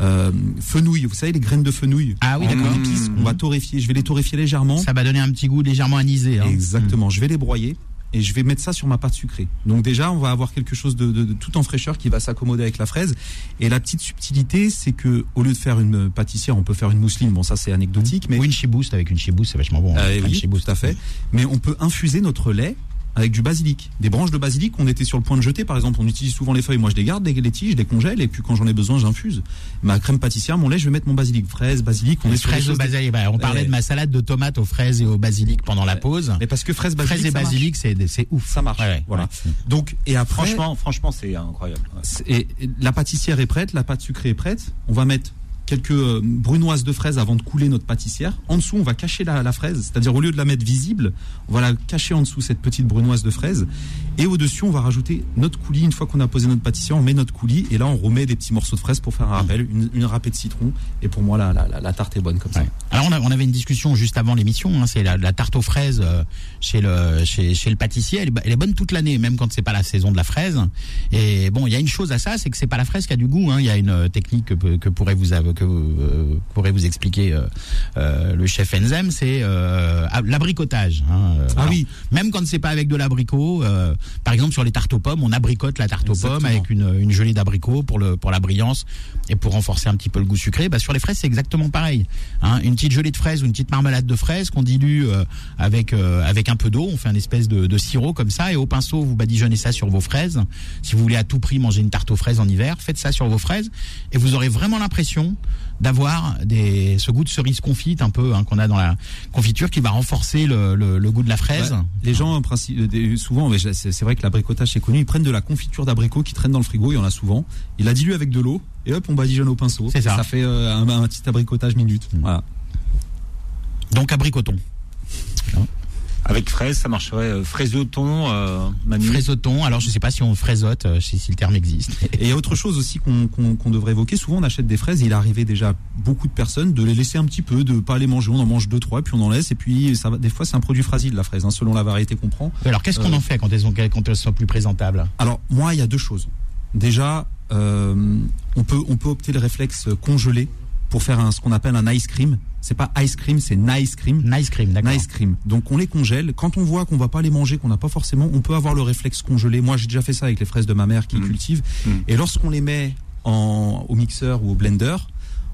Speaker 5: euh, fenouil. Vous savez, les graines de fenouil.
Speaker 3: Ah oui, d'accord.
Speaker 5: on va torréfier. Je vais les torréfier légèrement.
Speaker 3: Ça va donner un petit goût légèrement anisé. Hein.
Speaker 5: Exactement. Je vais les broyer et je vais mettre ça sur ma pâte sucrée. Donc déjà, on va avoir quelque chose de, de- de tout en fraîcheur qui va s'accommoder avec la fraise. Et la petite subtilité, c'est que au lieu de faire une pâtissière, on peut faire une mousseline. Bon, ça c'est anecdotique, mais
Speaker 3: Ou une chibouste avec une chibouste, c'est vachement bon.
Speaker 5: Euh,
Speaker 3: Une
Speaker 5: oui,
Speaker 3: chibouste.
Speaker 5: tout à fait. Mais on peut infuser notre lait avec du basilic. Des branches de basilic qu'on était sur le point de jeter, par exemple. On utilise souvent les feuilles. Moi, je les garde, les, les tiges, je les congèle, et puis quand j'en ai besoin, j'infuse. Ma crème pâtissière, mon lait, je vais mettre mon basilic. Fraise, basilic, on est
Speaker 3: Les
Speaker 5: sur des
Speaker 3: fraises au basilic. Bah, on parlait
Speaker 5: Ouais.
Speaker 3: de ma salade de tomates aux fraises et au basilic pendant la pause.
Speaker 5: Mais parce que fraise, basilic,
Speaker 3: Fraises et basilic, c'est c'est ouf.
Speaker 5: Ça marche.
Speaker 3: Ouais, ouais,
Speaker 5: voilà.
Speaker 3: ouais.
Speaker 5: Donc, et après,
Speaker 2: Franchement, franchement, c'est incroyable.
Speaker 5: Et la pâtissière est prête, la pâte sucrée est prête. On va mettre quelques euh, brunoises de fraises avant de couler notre pâtissière. En dessous, on va cacher la, fraise, c'est-à-dire au lieu de la mettre visible, on va la cacher en dessous cette petite brunoise de fraise. Et au-dessus, on va rajouter notre coulis. Une fois qu'on a posé notre pâtissière, on met notre coulis et là, on remet des petits morceaux de fraises pour faire un rappel, une, râpée de citron. Et pour moi, la, la, tarte est bonne comme ça.
Speaker 3: Alors on, avait une discussion juste avant l'émission, hein, c'est la, tarte aux fraises euh, chez le chez, le pâtissier, elle est, bonne toute l'année, même quand c'est pas la saison de la fraise. Et bon, il y a une chose à ça, c'est que c'est pas la fraise qui a du goût. hein. Il y a une euh, technique que, pourrait vous av- que euh, pourrait vous expliquer euh, euh, le chef Enzem, c'est euh, ah, l'abricotage. Hein.
Speaker 5: Ah
Speaker 3: Alors,
Speaker 5: oui.
Speaker 3: Même quand c'est pas avec de l'abricot, euh, par exemple sur les tartes aux pommes, on abricote la tarte aux pommes avec une, une gelée d'abricot pour le pour la brillance et pour renforcer un petit peu le goût sucré. Bah, sur les fraises, c'est exactement pareil. Hein. Une petite gelée de fraises ou une petite marmelade de fraises qu'on dilue euh, avec euh, avec un peu d'eau. On fait un espèce de, de sirop comme ça et au pinceau vous badigeonnez ça sur vos fraises. Si vous voulez à tout prix manger une tarte aux fraises en hiver, faites ça sur vos fraises et vous aurez vraiment l'impression d'avoir des ce goût de cerise confite un peu hein, qu'on a dans la confiture qui va renforcer le, le, le goût de la fraise.
Speaker 5: Ouais. Les gens, en principe, euh, souvent, c'est vrai que l'abricotage c'est connu. Ils prennent de la confiture d'abricot qui traîne dans le frigo. Il y en a souvent. Ils la diluent avec de l'eau et hop, on badigeonne au pinceau.
Speaker 3: Ça.
Speaker 5: Ça fait euh, un, un petit abricotage minute. Voilà.
Speaker 3: Donc abricoton.
Speaker 2: Avec fraise, ça marcherait euh, fraisoton, euh, Manu.
Speaker 3: Fraisoton, alors je sais pas si on fraisote, euh, si, si le terme existe.
Speaker 5: Et il y a autre chose aussi qu'on devrait évoquer. Souvent, on achète des fraises. Il arrivait déjà beaucoup de personnes de les laisser un petit peu, de pas les manger. On en mange deux, trois, puis on en laisse. Et puis, ça des fois, c'est un produit fragile la fraise, hein, selon la variété qu'on prend.
Speaker 3: Alors qu'est-ce qu'on
Speaker 5: Euh.
Speaker 3: en fait quand elles, sont, quand elles sont plus présentables?
Speaker 5: Alors moi, il y a deux choses. Déjà, euh, on peut on peut opter le réflexe congelé pour faire un, ce qu'on appelle un ice cream. C'est pas ice cream, c'est nice cream.
Speaker 3: Nice cream, d'accord.
Speaker 5: Nice cream. Donc on les congèle. Quand on voit qu'on va pas les manger, qu'on n'a pas forcément, on peut avoir le réflexe congelé. Moi, j'ai déjà fait ça avec les fraises de ma mère qui
Speaker 2: Mhm.
Speaker 5: cultive.
Speaker 2: Mhm.
Speaker 5: Et lorsqu'on les met en, au mixeur ou au blender,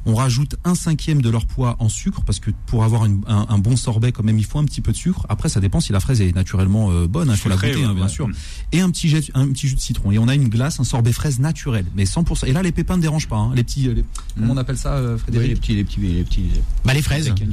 Speaker 5: on rajoute un cinquième de leur poids en sucre parce que pour avoir une- un, un bon sorbet, quand même, il faut un petit peu de sucre. Après, ça dépend si la fraise est naturellement euh, bonne. Il faut la goûter, hein,
Speaker 2: ouais,
Speaker 5: bien
Speaker 2: ouais.
Speaker 5: sûr. Et un petit, jet, un petit jus de citron. Et on a une glace, un sorbet fraise naturel, mais 100%. Et là, les pépins ne dérangent pas. hein. Les petits, les- comment on appelle ça, euh,
Speaker 4: Oui,
Speaker 5: Frédéric
Speaker 4: les petits, les petits, les petits.
Speaker 3: Bah les fraises.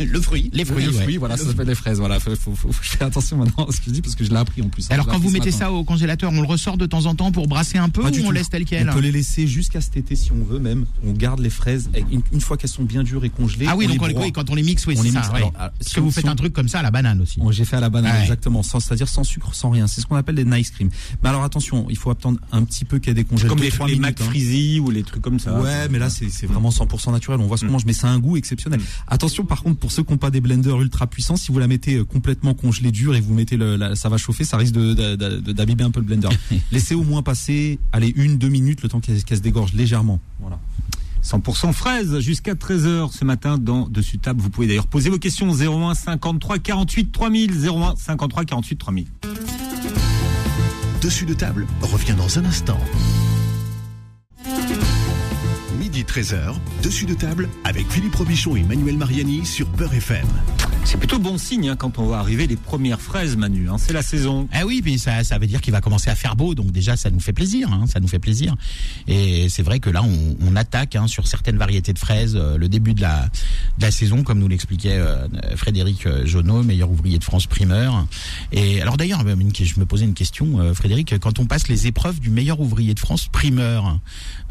Speaker 4: Le, fruit.
Speaker 3: Les fruits,
Speaker 5: le
Speaker 3: ouais.
Speaker 5: fruit, voilà, ça s'appelle les fraises. Voilà, faut, faut, attention maintenant à ce que je dis parce que je l'ai appris en plus. hein.
Speaker 3: Alors quand vous mettez ça au congélateur, on le ressort de temps en temps pour brasser un peu
Speaker 5: Pas
Speaker 3: ou on
Speaker 5: tout.
Speaker 3: laisse tel quel?
Speaker 5: On peut les laisser jusqu'à cet été si on veut même. On garde les fraises une, une fois qu'elles sont bien dures et congelées.
Speaker 3: Ah oui,
Speaker 5: on
Speaker 3: donc on
Speaker 5: les
Speaker 3: oui, quand on les mixe, oui,
Speaker 5: On
Speaker 3: c'est
Speaker 5: les
Speaker 3: ça.
Speaker 5: mixe.
Speaker 3: ouais.
Speaker 5: Alors, ah,
Speaker 3: Parce
Speaker 5: si
Speaker 3: que
Speaker 5: on-
Speaker 3: vous
Speaker 5: si
Speaker 3: faites
Speaker 5: on-
Speaker 3: un truc comme ça à la banane aussi.
Speaker 5: J'ai fait à la banane,
Speaker 3: Ouais.
Speaker 5: exactement, sans, c'est-à-dire sans sucre, sans rien. C'est ce qu'on appelle des nice cream. Mais alors attention, il faut attendre un petit peu qu'il y ait des.
Speaker 2: Comme les, les
Speaker 5: hein.
Speaker 2: McFreezy ou les trucs comme ça.
Speaker 5: Ouais, mais là c'est c'est vraiment 100% naturel. On voit ce qu'on
Speaker 2: Mm.
Speaker 5: mange, mais ça a un goût exceptionnel. Attention, par contre, pour ceux qui n'ont pas des blenders ultra puissants, si vous la mettez euh, complètement congelée dure et vous mettez le, la- ça va chauffer, ça risque de- de- de- de- d'abîmer un peu le blender. Laissez au moins passer, allez une, deux minutes, le temps qu'elle qu'elle se dégorge légèrement. Voilà.
Speaker 2: 100% fraise jusqu'à 13h ce matin dans Dessus Table. Vous pouvez d'ailleurs poser vos questions 01 53 48 3000 01 53 48 3000.
Speaker 1: Dessus de table revient dans un instant. Midi 13h, dessus de table avec Philippe Robichon et Manuel Mariani sur Peur FM.
Speaker 2: C'est plutôt bon signe hein, quand on va arriver les premières fraises Manu. hein. C'est la saison.
Speaker 3: Ah oui, puis ça, ça veut dire qu'il va commencer à faire beau, donc déjà ça nous fait plaisir, hein, ça nous fait plaisir. Et c'est vrai que là, on, on attaque hein, sur certaines variétés de fraises euh, le début de la, de la saison, comme nous l'expliquait euh, Frédéric euh, Jonot, meilleur ouvrier de France primeur. Et alors d'ailleurs, je me posais une question, euh, Frédéric, quand on passe les épreuves du meilleur ouvrier de France primeur,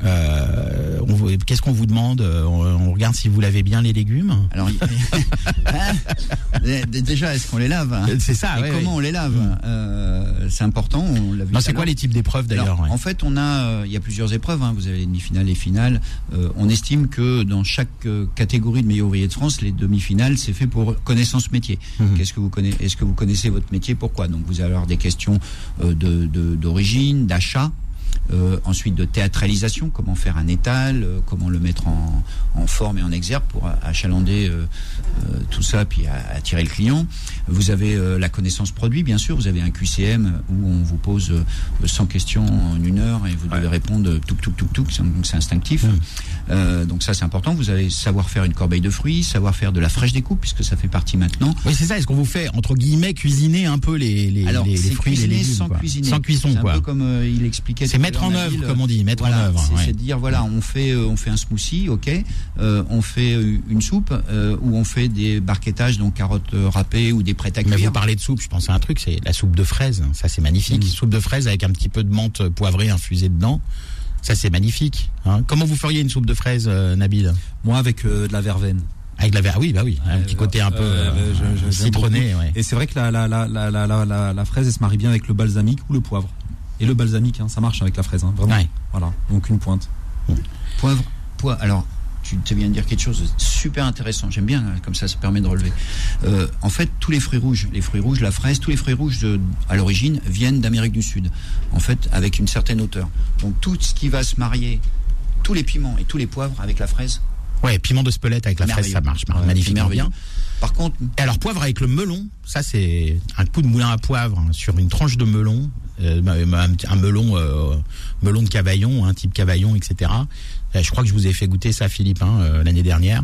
Speaker 3: euh, on qu'est-ce qu'on vous demande Euh, on, on regarde si vous lavez bien les légumes.
Speaker 4: Alors, Hein Dé- dé- déjà, est-ce qu'on les lave hein
Speaker 3: C'est ça.
Speaker 4: Et
Speaker 3: ouais,
Speaker 4: comment
Speaker 3: ouais.
Speaker 4: on les lave Euh, C'est important. On l'a vu.
Speaker 3: Non,
Speaker 4: tout
Speaker 3: c'est quoi les types d'épreuves d'ailleurs ouais.
Speaker 4: En fait, on a, euh, il y a plusieurs épreuves. hein. Vous avez les demi-finales et finales. Euh, on estime que dans chaque euh, catégorie de meilleur ouvrier de France, les demi-finales, c'est fait pour connaissance métier.
Speaker 3: Mhm.
Speaker 4: Qu'est-ce que vous connaissez Est-ce que vous connaissez votre métier Pourquoi? Donc, vous allez avoir des questions euh, de de- d'origine, d'achat. Euh, ensuite de théâtralisation, comment faire un étal, euh, comment le mettre en, en forme et en exergue pour achalander euh, euh, tout ça, puis attirer le client. Vous avez euh, la connaissance produit, bien sûr. Vous avez un QCM où on vous pose euh, 100 questions en une heure et vous devez répondre tout, tout, tout, tout. Donc c'est instinctif. Euh, donc ça, c'est important. Vous allez savoir faire une corbeille de fruits, savoir faire de la fraîche découpe, puisque ça fait partie maintenant.
Speaker 3: Oui, c'est ça. Est-ce qu'on vous fait entre guillemets cuisiner un peu les les,
Speaker 4: Alors,
Speaker 3: les, les fruits, les légumes,
Speaker 4: sans
Speaker 3: quoi?
Speaker 4: cuisiner.
Speaker 3: sans cuisson,
Speaker 4: C'est un
Speaker 3: quoi.
Speaker 4: peu comme euh, il expliquait.
Speaker 3: C'est mettre en œuvre, comme on dit, mettre
Speaker 4: voilà,
Speaker 3: en œuvre.
Speaker 4: C'est
Speaker 3: ouais.
Speaker 4: dire voilà, on fait euh, on fait un smoothie, ok, euh, on fait euh, une soupe euh, ou on fait des barquettages donc carottes râpées ou des prêts à
Speaker 3: Mais
Speaker 4: cuire.
Speaker 3: vous parlez de soupe, je pense à un truc, c'est la soupe de fraises. Ça, c'est magnifique.
Speaker 4: Mm.
Speaker 3: Soupe de fraises avec un petit peu de menthe poivrée infusée dedans. Ça, c'est magnifique. hein. Comment vous feriez une soupe de fraises, euh, Nabil?
Speaker 5: Moi avec de la verveine.
Speaker 3: Avec de la ver- ah oui, bah oui, un petit côté un peu
Speaker 5: euh, je- je- j'aime
Speaker 3: citronné. Ouais.
Speaker 5: Et c'est vrai que la, la, la, la, la, la fraise, elle se marie bien avec le balsamique ou le poivre. Et le balsamique, hein, ça marche avec la fraise, hein, vraiment.
Speaker 3: Ouais.
Speaker 5: Voilà, donc une pointe.
Speaker 4: Poivre, poivre. Alors, tu, tu viens de dire quelque chose de super intéressant. J'aime bien, comme ça, ça permet de relever. Euh, en fait, tous les fruits rouges, les fruits rouges, la fraise, tous les fruits rouges de- à l'origine viennent d'Amérique du Sud. En fait, avec une certaine hauteur. Donc, tout ce qui va se marier, tous les piments et tous les poivres avec la fraise.
Speaker 3: Ouais, piment de Spelette avec la fraise, ça marche,
Speaker 4: Ouais,
Speaker 3: magnifiquement bien.
Speaker 4: Par contre,
Speaker 3: Et alors poivre avec le melon, ça c'est un coup de moulin à poivre hein, sur une tranche de melon, euh, un, melon, euh, melon de cavaillon, un type cavaillon, etc. Euh, je crois que je vous ai fait goûter ça, Philippe, hein, euh, l'année dernière.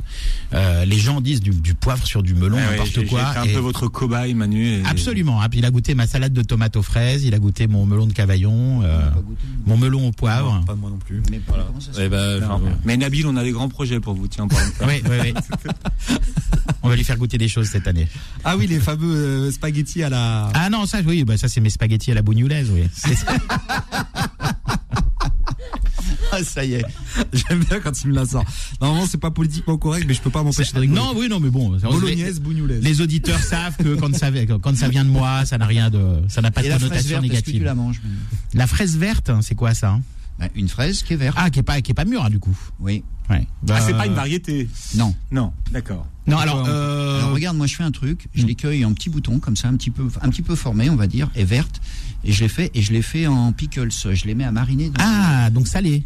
Speaker 3: Euh, les gens disent du, du poivre sur du melon,
Speaker 2: ouais,
Speaker 3: n'importe quoi.
Speaker 2: été un
Speaker 3: et-
Speaker 2: peu votre cobaye, Manu. et-
Speaker 3: Absolument. hein. Puis il a goûté ma salade de tomates aux fraises, il a goûté mon melon de cavaillon, euh,
Speaker 4: pas goûté.
Speaker 3: mon melon au poivre.
Speaker 5: Pas moi non plus.
Speaker 4: Mais comment ça se
Speaker 5: Eh ben,
Speaker 2: Non.
Speaker 5: je-
Speaker 2: Mais Nabil, on a des grands projets pour vous, tiens.
Speaker 3: Oui, oui, oui. On va lui faire goûter des choses cette année.
Speaker 5: Ah oui, les fameux euh, spaghettis à la.
Speaker 3: Ah non, ça, oui, bah ça c'est mes spaghettis à la bougnoulaise, oui. C'est-
Speaker 4: Ah, ça y est.
Speaker 5: J'aime bien quand il me la sort. Normalement, c'est pas politiquement correct, mais je peux pas m'empêcher de rigoler.
Speaker 3: Non, oui, non, mais bon.
Speaker 5: Bolognaise, bougnoulaise.
Speaker 3: Les auditeurs savent que quand ça, quand ça vient de moi, ça n'a rien de, ça n'a pas de
Speaker 4: Et la fraise
Speaker 3: connotation
Speaker 4: verte, est-ce que tu
Speaker 3: négative.
Speaker 4: la manges
Speaker 3: La fraise verte, hein, c'est quoi ça hein?
Speaker 4: Bah, Une fraise qui est verte.
Speaker 3: Ah, qui est pas, qui est pas mûre hein, du coup.
Speaker 4: Oui.
Speaker 3: Ouais.
Speaker 2: Ah, c'est
Speaker 3: Bah,
Speaker 2: pas une variété.
Speaker 4: Non.
Speaker 2: Non, d'accord.
Speaker 3: Non, alors, euh,
Speaker 4: Alors regarde, moi je fais un truc, je
Speaker 3: Mm.
Speaker 4: les cueille en petits boutons comme ça, un petit peu, un petit peu formés, on va dire, et vertes, et je les fais et je les fais en pickles. Je les mets à mariner. Dans
Speaker 3: ah, donc salé.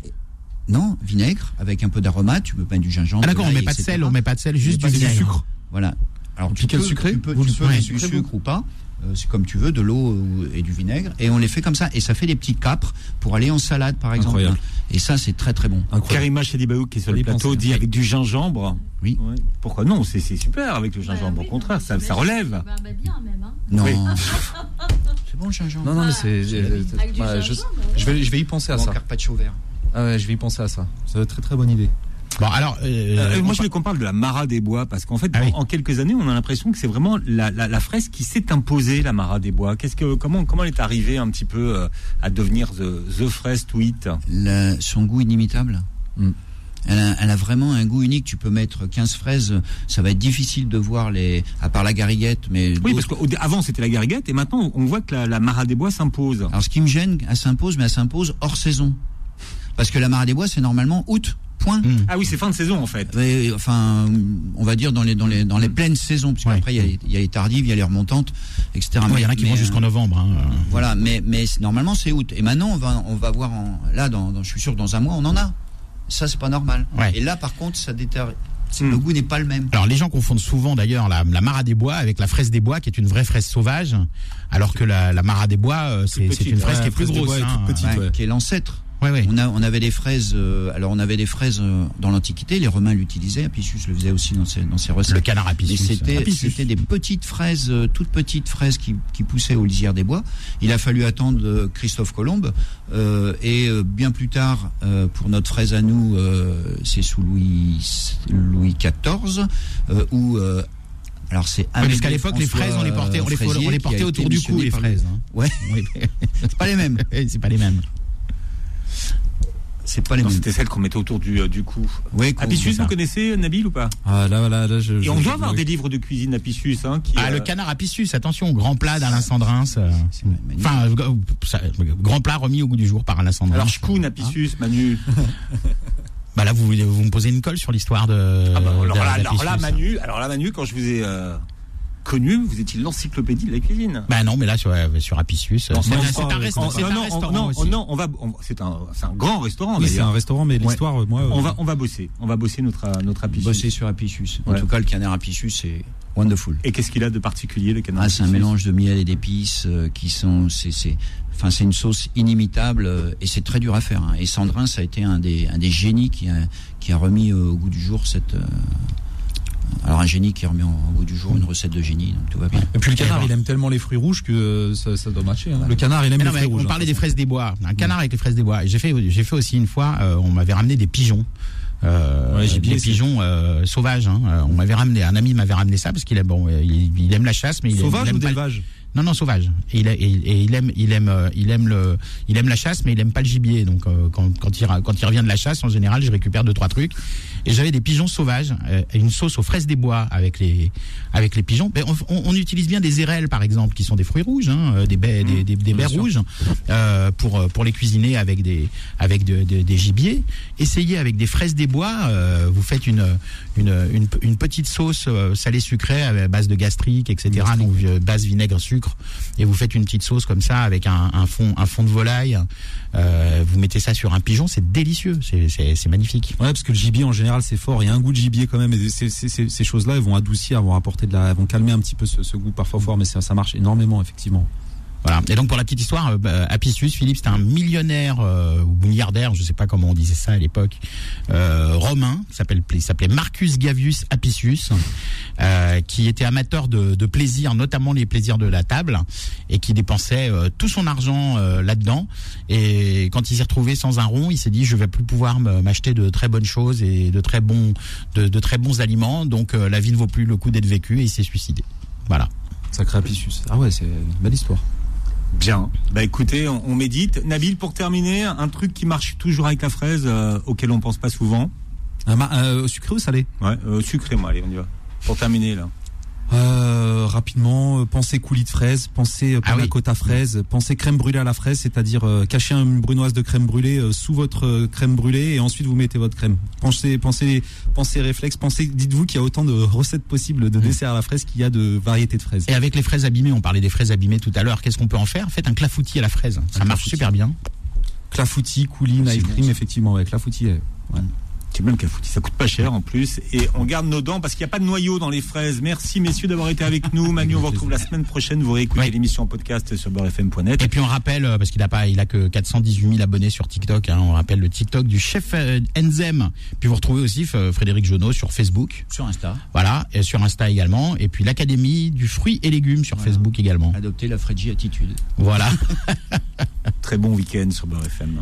Speaker 4: Non, vinaigre avec un peu d'aromate. Tu peux mettre du gingembre.
Speaker 3: Ah d'accord, on met pas de
Speaker 4: etc.
Speaker 3: sel, on met pas de sel, juste du vinaigre.
Speaker 4: sucre. Voilà. Alors tu
Speaker 5: pickle
Speaker 4: peux,
Speaker 5: sucré
Speaker 4: tu peux,
Speaker 5: Vous
Speaker 4: tu peux du
Speaker 5: vous
Speaker 4: sucre ou pas. Euh, c'est comme tu veux, de l'eau et du vinaigre, et on les fait comme ça, et ça fait des petits capres pour aller en salade, par exemple.
Speaker 5: Incroyable.
Speaker 4: Et ça, c'est très très bon.
Speaker 2: Karima Chedibaou qui est sur le
Speaker 5: Fallait
Speaker 2: plateau
Speaker 5: penser.
Speaker 2: dit avec du gingembre.
Speaker 4: Oui.
Speaker 2: Ouais. Pourquoi non C'est c'est super avec le gingembre.
Speaker 6: Bah
Speaker 2: Au contraire, ça, ça relève.
Speaker 6: bah, bah, bien même. Hein.
Speaker 4: Non.
Speaker 2: Oui.
Speaker 4: c'est bon le gingembre.
Speaker 5: Non, non, mais c'est.
Speaker 6: du
Speaker 5: ouais, je, vais, je vais y penser à
Speaker 4: Bon,
Speaker 5: ça.
Speaker 4: carpaccio vert.
Speaker 5: Ah ouais, je vais y penser à ça. C'est une très très bonne idée.
Speaker 3: Bon, alors, euh,
Speaker 2: Euh,
Speaker 3: on
Speaker 2: moi, je voulais qu'on parle de la Mara des Bois, parce qu'en fait,
Speaker 3: Ah
Speaker 2: en,
Speaker 3: oui.
Speaker 2: en quelques années, on a l'impression que c'est vraiment la, la, la fraise qui s'est imposée, la Mara des Bois. Qu'est-ce que, comment, comment elle est arrivée un petit peu euh, à devenir the, the fraise to eat
Speaker 4: La- son goût inimitable.
Speaker 5: Mm.
Speaker 4: Elle, a, elle a vraiment un goût unique. Tu peux mettre 15 fraises, ça va être difficile de voir les, à part la gariguette, mais
Speaker 2: Oui, parce qu'avant c'était la gariguette, et maintenant on voit que la, la Mara des Bois s'impose.
Speaker 4: Alors ce qui me gêne, elle s'impose, mais elle s'impose hors saison. Parce que la Mara des Bois, c'est normalement août, point.
Speaker 3: Hmm.
Speaker 2: Ah oui, c'est fin de saison en fait.
Speaker 4: Enfin, on va dire dans les dans les dans les pleines saisons, parce
Speaker 3: Ouais.
Speaker 4: qu'après il y, a les- il y a les tardives, il y a les remontantes, etc.
Speaker 3: Ouais, il y en a qui
Speaker 4: Mais,
Speaker 3: vont
Speaker 4: euh,
Speaker 3: jusqu'en novembre. hein.
Speaker 4: Voilà, mais mais normalement c'est août. Et maintenant on va on va voir en, là dans, dans- je suis sûr que dans un mois on en a. Ça c'est pas normal.
Speaker 3: Ouais.
Speaker 4: Et là par contre ça déterre.
Speaker 2: Hmm.
Speaker 4: Le goût n'est pas le même.
Speaker 3: Alors les gens confondent souvent d'ailleurs la, la Mara des Bois avec la fraise des Bois qui est une vraie fraise sauvage, alors que la, la Mara des Bois euh, c'est une fraise
Speaker 5: ouais,
Speaker 3: qui est plus grosse.
Speaker 5: Bois est toute
Speaker 3: hein.
Speaker 5: petite.
Speaker 4: Ouais,
Speaker 5: ouais.
Speaker 4: Qui est l'ancêtre.
Speaker 3: Ouais, ouais.
Speaker 4: On, a, on avait des fraises. euh, alors on avait des fraises euh, dans l'Antiquité. Les Romains l'utilisaient. Apicius le faisait aussi dans ses dans ses recettes.
Speaker 3: Le canard Apicius.
Speaker 4: c'était des petites fraises, euh, toutes petites fraises qui, qui poussaient aux lisières des bois. Il a fallu attendre euh, Christophe Colomb euh, et euh, bien plus tard, euh, pour notre fraise à nous, euh, c'est sous Louis Louis XIV euh, où euh, alors c'est
Speaker 3: parce qu'à l'époque, les fraises, on les portait, on les, on les portait autour du cou, les
Speaker 4: le-
Speaker 3: fraises. hein.
Speaker 4: Ouais, c'est pas les mêmes.
Speaker 3: c'est pas les mêmes.
Speaker 4: C'est pas les
Speaker 2: Non,
Speaker 4: mêmes.
Speaker 2: C'était celle qu'on mettait autour du, euh, du cou.
Speaker 4: Oui,
Speaker 2: Apicius, vous connaissez Nabil ou pas?
Speaker 5: Ah là, là, là, je.
Speaker 2: Et
Speaker 5: je-
Speaker 2: on
Speaker 5: je-
Speaker 2: doit avoir
Speaker 5: oui.
Speaker 2: des livres de cuisine Apicius. Hein, qui,
Speaker 3: Ah,
Speaker 2: euh,
Speaker 3: le canard à pissus, attention, grand plat d'Alain Sandrin. ça-
Speaker 4: C'est magnifique.
Speaker 3: Enfin, euh, grand plat remis au goût du jour par Alain Sandrin.
Speaker 2: Alors, Shkoun Apicius, Manu.
Speaker 3: Bah là, vous, vous me posez une colle sur l'histoire de.
Speaker 2: Ah bah, alors,
Speaker 3: de-
Speaker 2: là, alors
Speaker 3: d'Apicius.
Speaker 2: là, Manu, alors là, Manu, quand je vous ai euh, connu, vous étiez l'encyclopédie de la cuisine.
Speaker 3: Bah non, mais là sur, sur Apicius.
Speaker 2: Non,
Speaker 3: c'est un, restaurant. c'est
Speaker 2: non, non, on va, c'est un, c'est un grand restaurant.
Speaker 5: Oui, c'est un restaurant, mais l'histoire, moi. euh,
Speaker 2: On va, on va bosser, on va bosser notre, euh, notre Apicius.
Speaker 4: bosser sur Apicius. En
Speaker 2: Ouais.
Speaker 4: tout cas, le canard Apicius, c'est wonderful.
Speaker 2: Et qu'est-ce qu'il a de particulier le canard
Speaker 4: Ah, c'est un
Speaker 2: Apicius
Speaker 4: mélange de miel et d'épices euh, qui sont, c'est, c'est, enfin, c'est une sauce inimitable euh, et c'est très dur à faire. hein. Et Sandrin, ça a été un des, un des génies qui a, qui a remis euh, au goût du jour cette. Alors un génie qui a remis en- au goût du jour une recette de génie, donc tout va bien.
Speaker 5: Et puis le canard, il aime tellement les fruits rouges que euh, ça, ça doit matcher. hein. Le canard, il aime
Speaker 3: Mais
Speaker 5: les
Speaker 3: non, mais
Speaker 5: fruits rouges.
Speaker 3: on parlait
Speaker 5: hein,
Speaker 3: des fraises des bois. Un canard avec les fraises des bois. Et j'ai fait, j'ai fait aussi une fois, euh, on m'avait ramené des pigeons. Euh,
Speaker 5: Ouais,
Speaker 3: des pigeons euh, sauvages. Hein. On m'avait ramené, un ami m'avait ramené ça parce qu'il aime, bon, il, il aime la chasse, mais il
Speaker 5: façon.
Speaker 3: aime,
Speaker 5: Sauvage
Speaker 3: il aime
Speaker 5: ou
Speaker 3: pas-
Speaker 5: d'élevage
Speaker 3: Non, non, sauvage. Et il, a- et, et il aime, il aime, euh, il aime le, il aime la chasse, mais il aime pas le gibier. Donc euh, quand, quand il, ra- quand il revient de la chasse, en général, je récupère deux trois trucs. Et j'avais des pigeons sauvages, euh, une sauce aux fraises des bois avec les, avec les pigeons. Mais on, on- on utilise bien des érelles, par exemple, qui sont des fruits rouges, hein, des baies, des, des, des baies rouges, euh, pour pour les cuisiner avec des, avec de- de- des gibiers. Essayez avec des fraises des bois. euh, vous faites une, une, une, une petite sauce salée sucrée à base de gastrique, etc. Donc base vinaigre sucre et vous faites une petite sauce comme ça avec un, fond, un fond de volaille. Euh, vous mettez ça sur un pigeon, c'est délicieux, c'est- magnifique.
Speaker 5: Ouais, parce que le gibier en général c'est fort. Il y a un goût de gibier quand même. Et ces, choses-là, elles vont adoucir, elles vont apporter de la, elles vont calmer un petit peu ce, goût parfois fort, mais ça marche énormément effectivement.
Speaker 3: Voilà. Et donc pour la petite histoire, euh, bah, Apicius, Philippe, c'était un millionnaire euh, ou milliardaire, je sais pas comment on disait ça à l'époque, euh, romain, s'appelle- il s'appelait Marcus Gavius Apicius, euh, qui était amateur de, de plaisir, notamment les plaisirs de la table, et qui dépensait euh, tout son argent euh, là-dedans. Et quand il s'est retrouvé sans un rond, il s'est dit je vais plus pouvoir m'acheter de très bonnes choses et de très bons, de, de très bons aliments. Donc la vie ne vaut plus le coup d'être vécue et il s'est suicidé. Voilà.
Speaker 5: Sacré Apicius. Ah ouais, c'est une belle histoire.
Speaker 2: Bien. Bah écoutez, on, on médite. Nabil, pour terminer, un truc qui marche toujours avec la fraise, euh, auquel on pense pas souvent.
Speaker 5: Un ma- euh, sucré ou salé?
Speaker 2: Ouais, euh, sucré, moi, allez, on y va. Pour terminer, là.
Speaker 5: Euh, rapidement, euh, pensez coulis de fraises, pensez euh,
Speaker 3: Ah
Speaker 5: panna
Speaker 3: oui.
Speaker 5: cotta fraise, pensez crème brûlée à la fraise, c'est-à-dire euh, cacher une brunoise de crème brûlée euh, sous votre crème brûlée et ensuite vous mettez votre crème. Pensez, pensez, pensez réflexe, pensez, dites-vous qu'il y a autant de recettes possibles de desserts à la fraise qu'il y a de variétés de fraises.
Speaker 3: Et avec les fraises abîmées, on parlait des fraises abîmées tout à l'heure, qu'est-ce qu'on peut en faire? Faites un clafoutis à la fraise, ça
Speaker 5: Un
Speaker 3: marche
Speaker 5: clafoutis.
Speaker 3: super bien.
Speaker 5: Clafoutis, coulis,
Speaker 2: C'est
Speaker 5: ice cream, effectivement, ouais, clafoutis. ouais.
Speaker 2: C'est bien le cafoutis, ça coûte pas cher en plus. Et on garde nos dents parce qu'il n'y a pas de noyau dans les fraises. Merci messieurs d'avoir été avec nous. Manu, on vous retrouve la semaine prochaine. Vous réécoutez l'émission en podcast sur beurrefm.net.
Speaker 3: Et puis on rappelle, euh, parce qu'il a pas, il a que 418 000 abonnés sur TikTok, hein, on rappelle le TikTok du chef euh, Enzem. Puis vous retrouvez aussi euh, Frédéric Jonot sur Facebook,
Speaker 4: Sur Insta,
Speaker 3: voilà, et sur Insta également. Et puis l'Académie du fruit et légumes sur
Speaker 4: Voilà.
Speaker 3: Facebook également.
Speaker 4: adopter la Fredgy attitude.
Speaker 3: Voilà.
Speaker 2: Très bon week-end sur Beurre FM.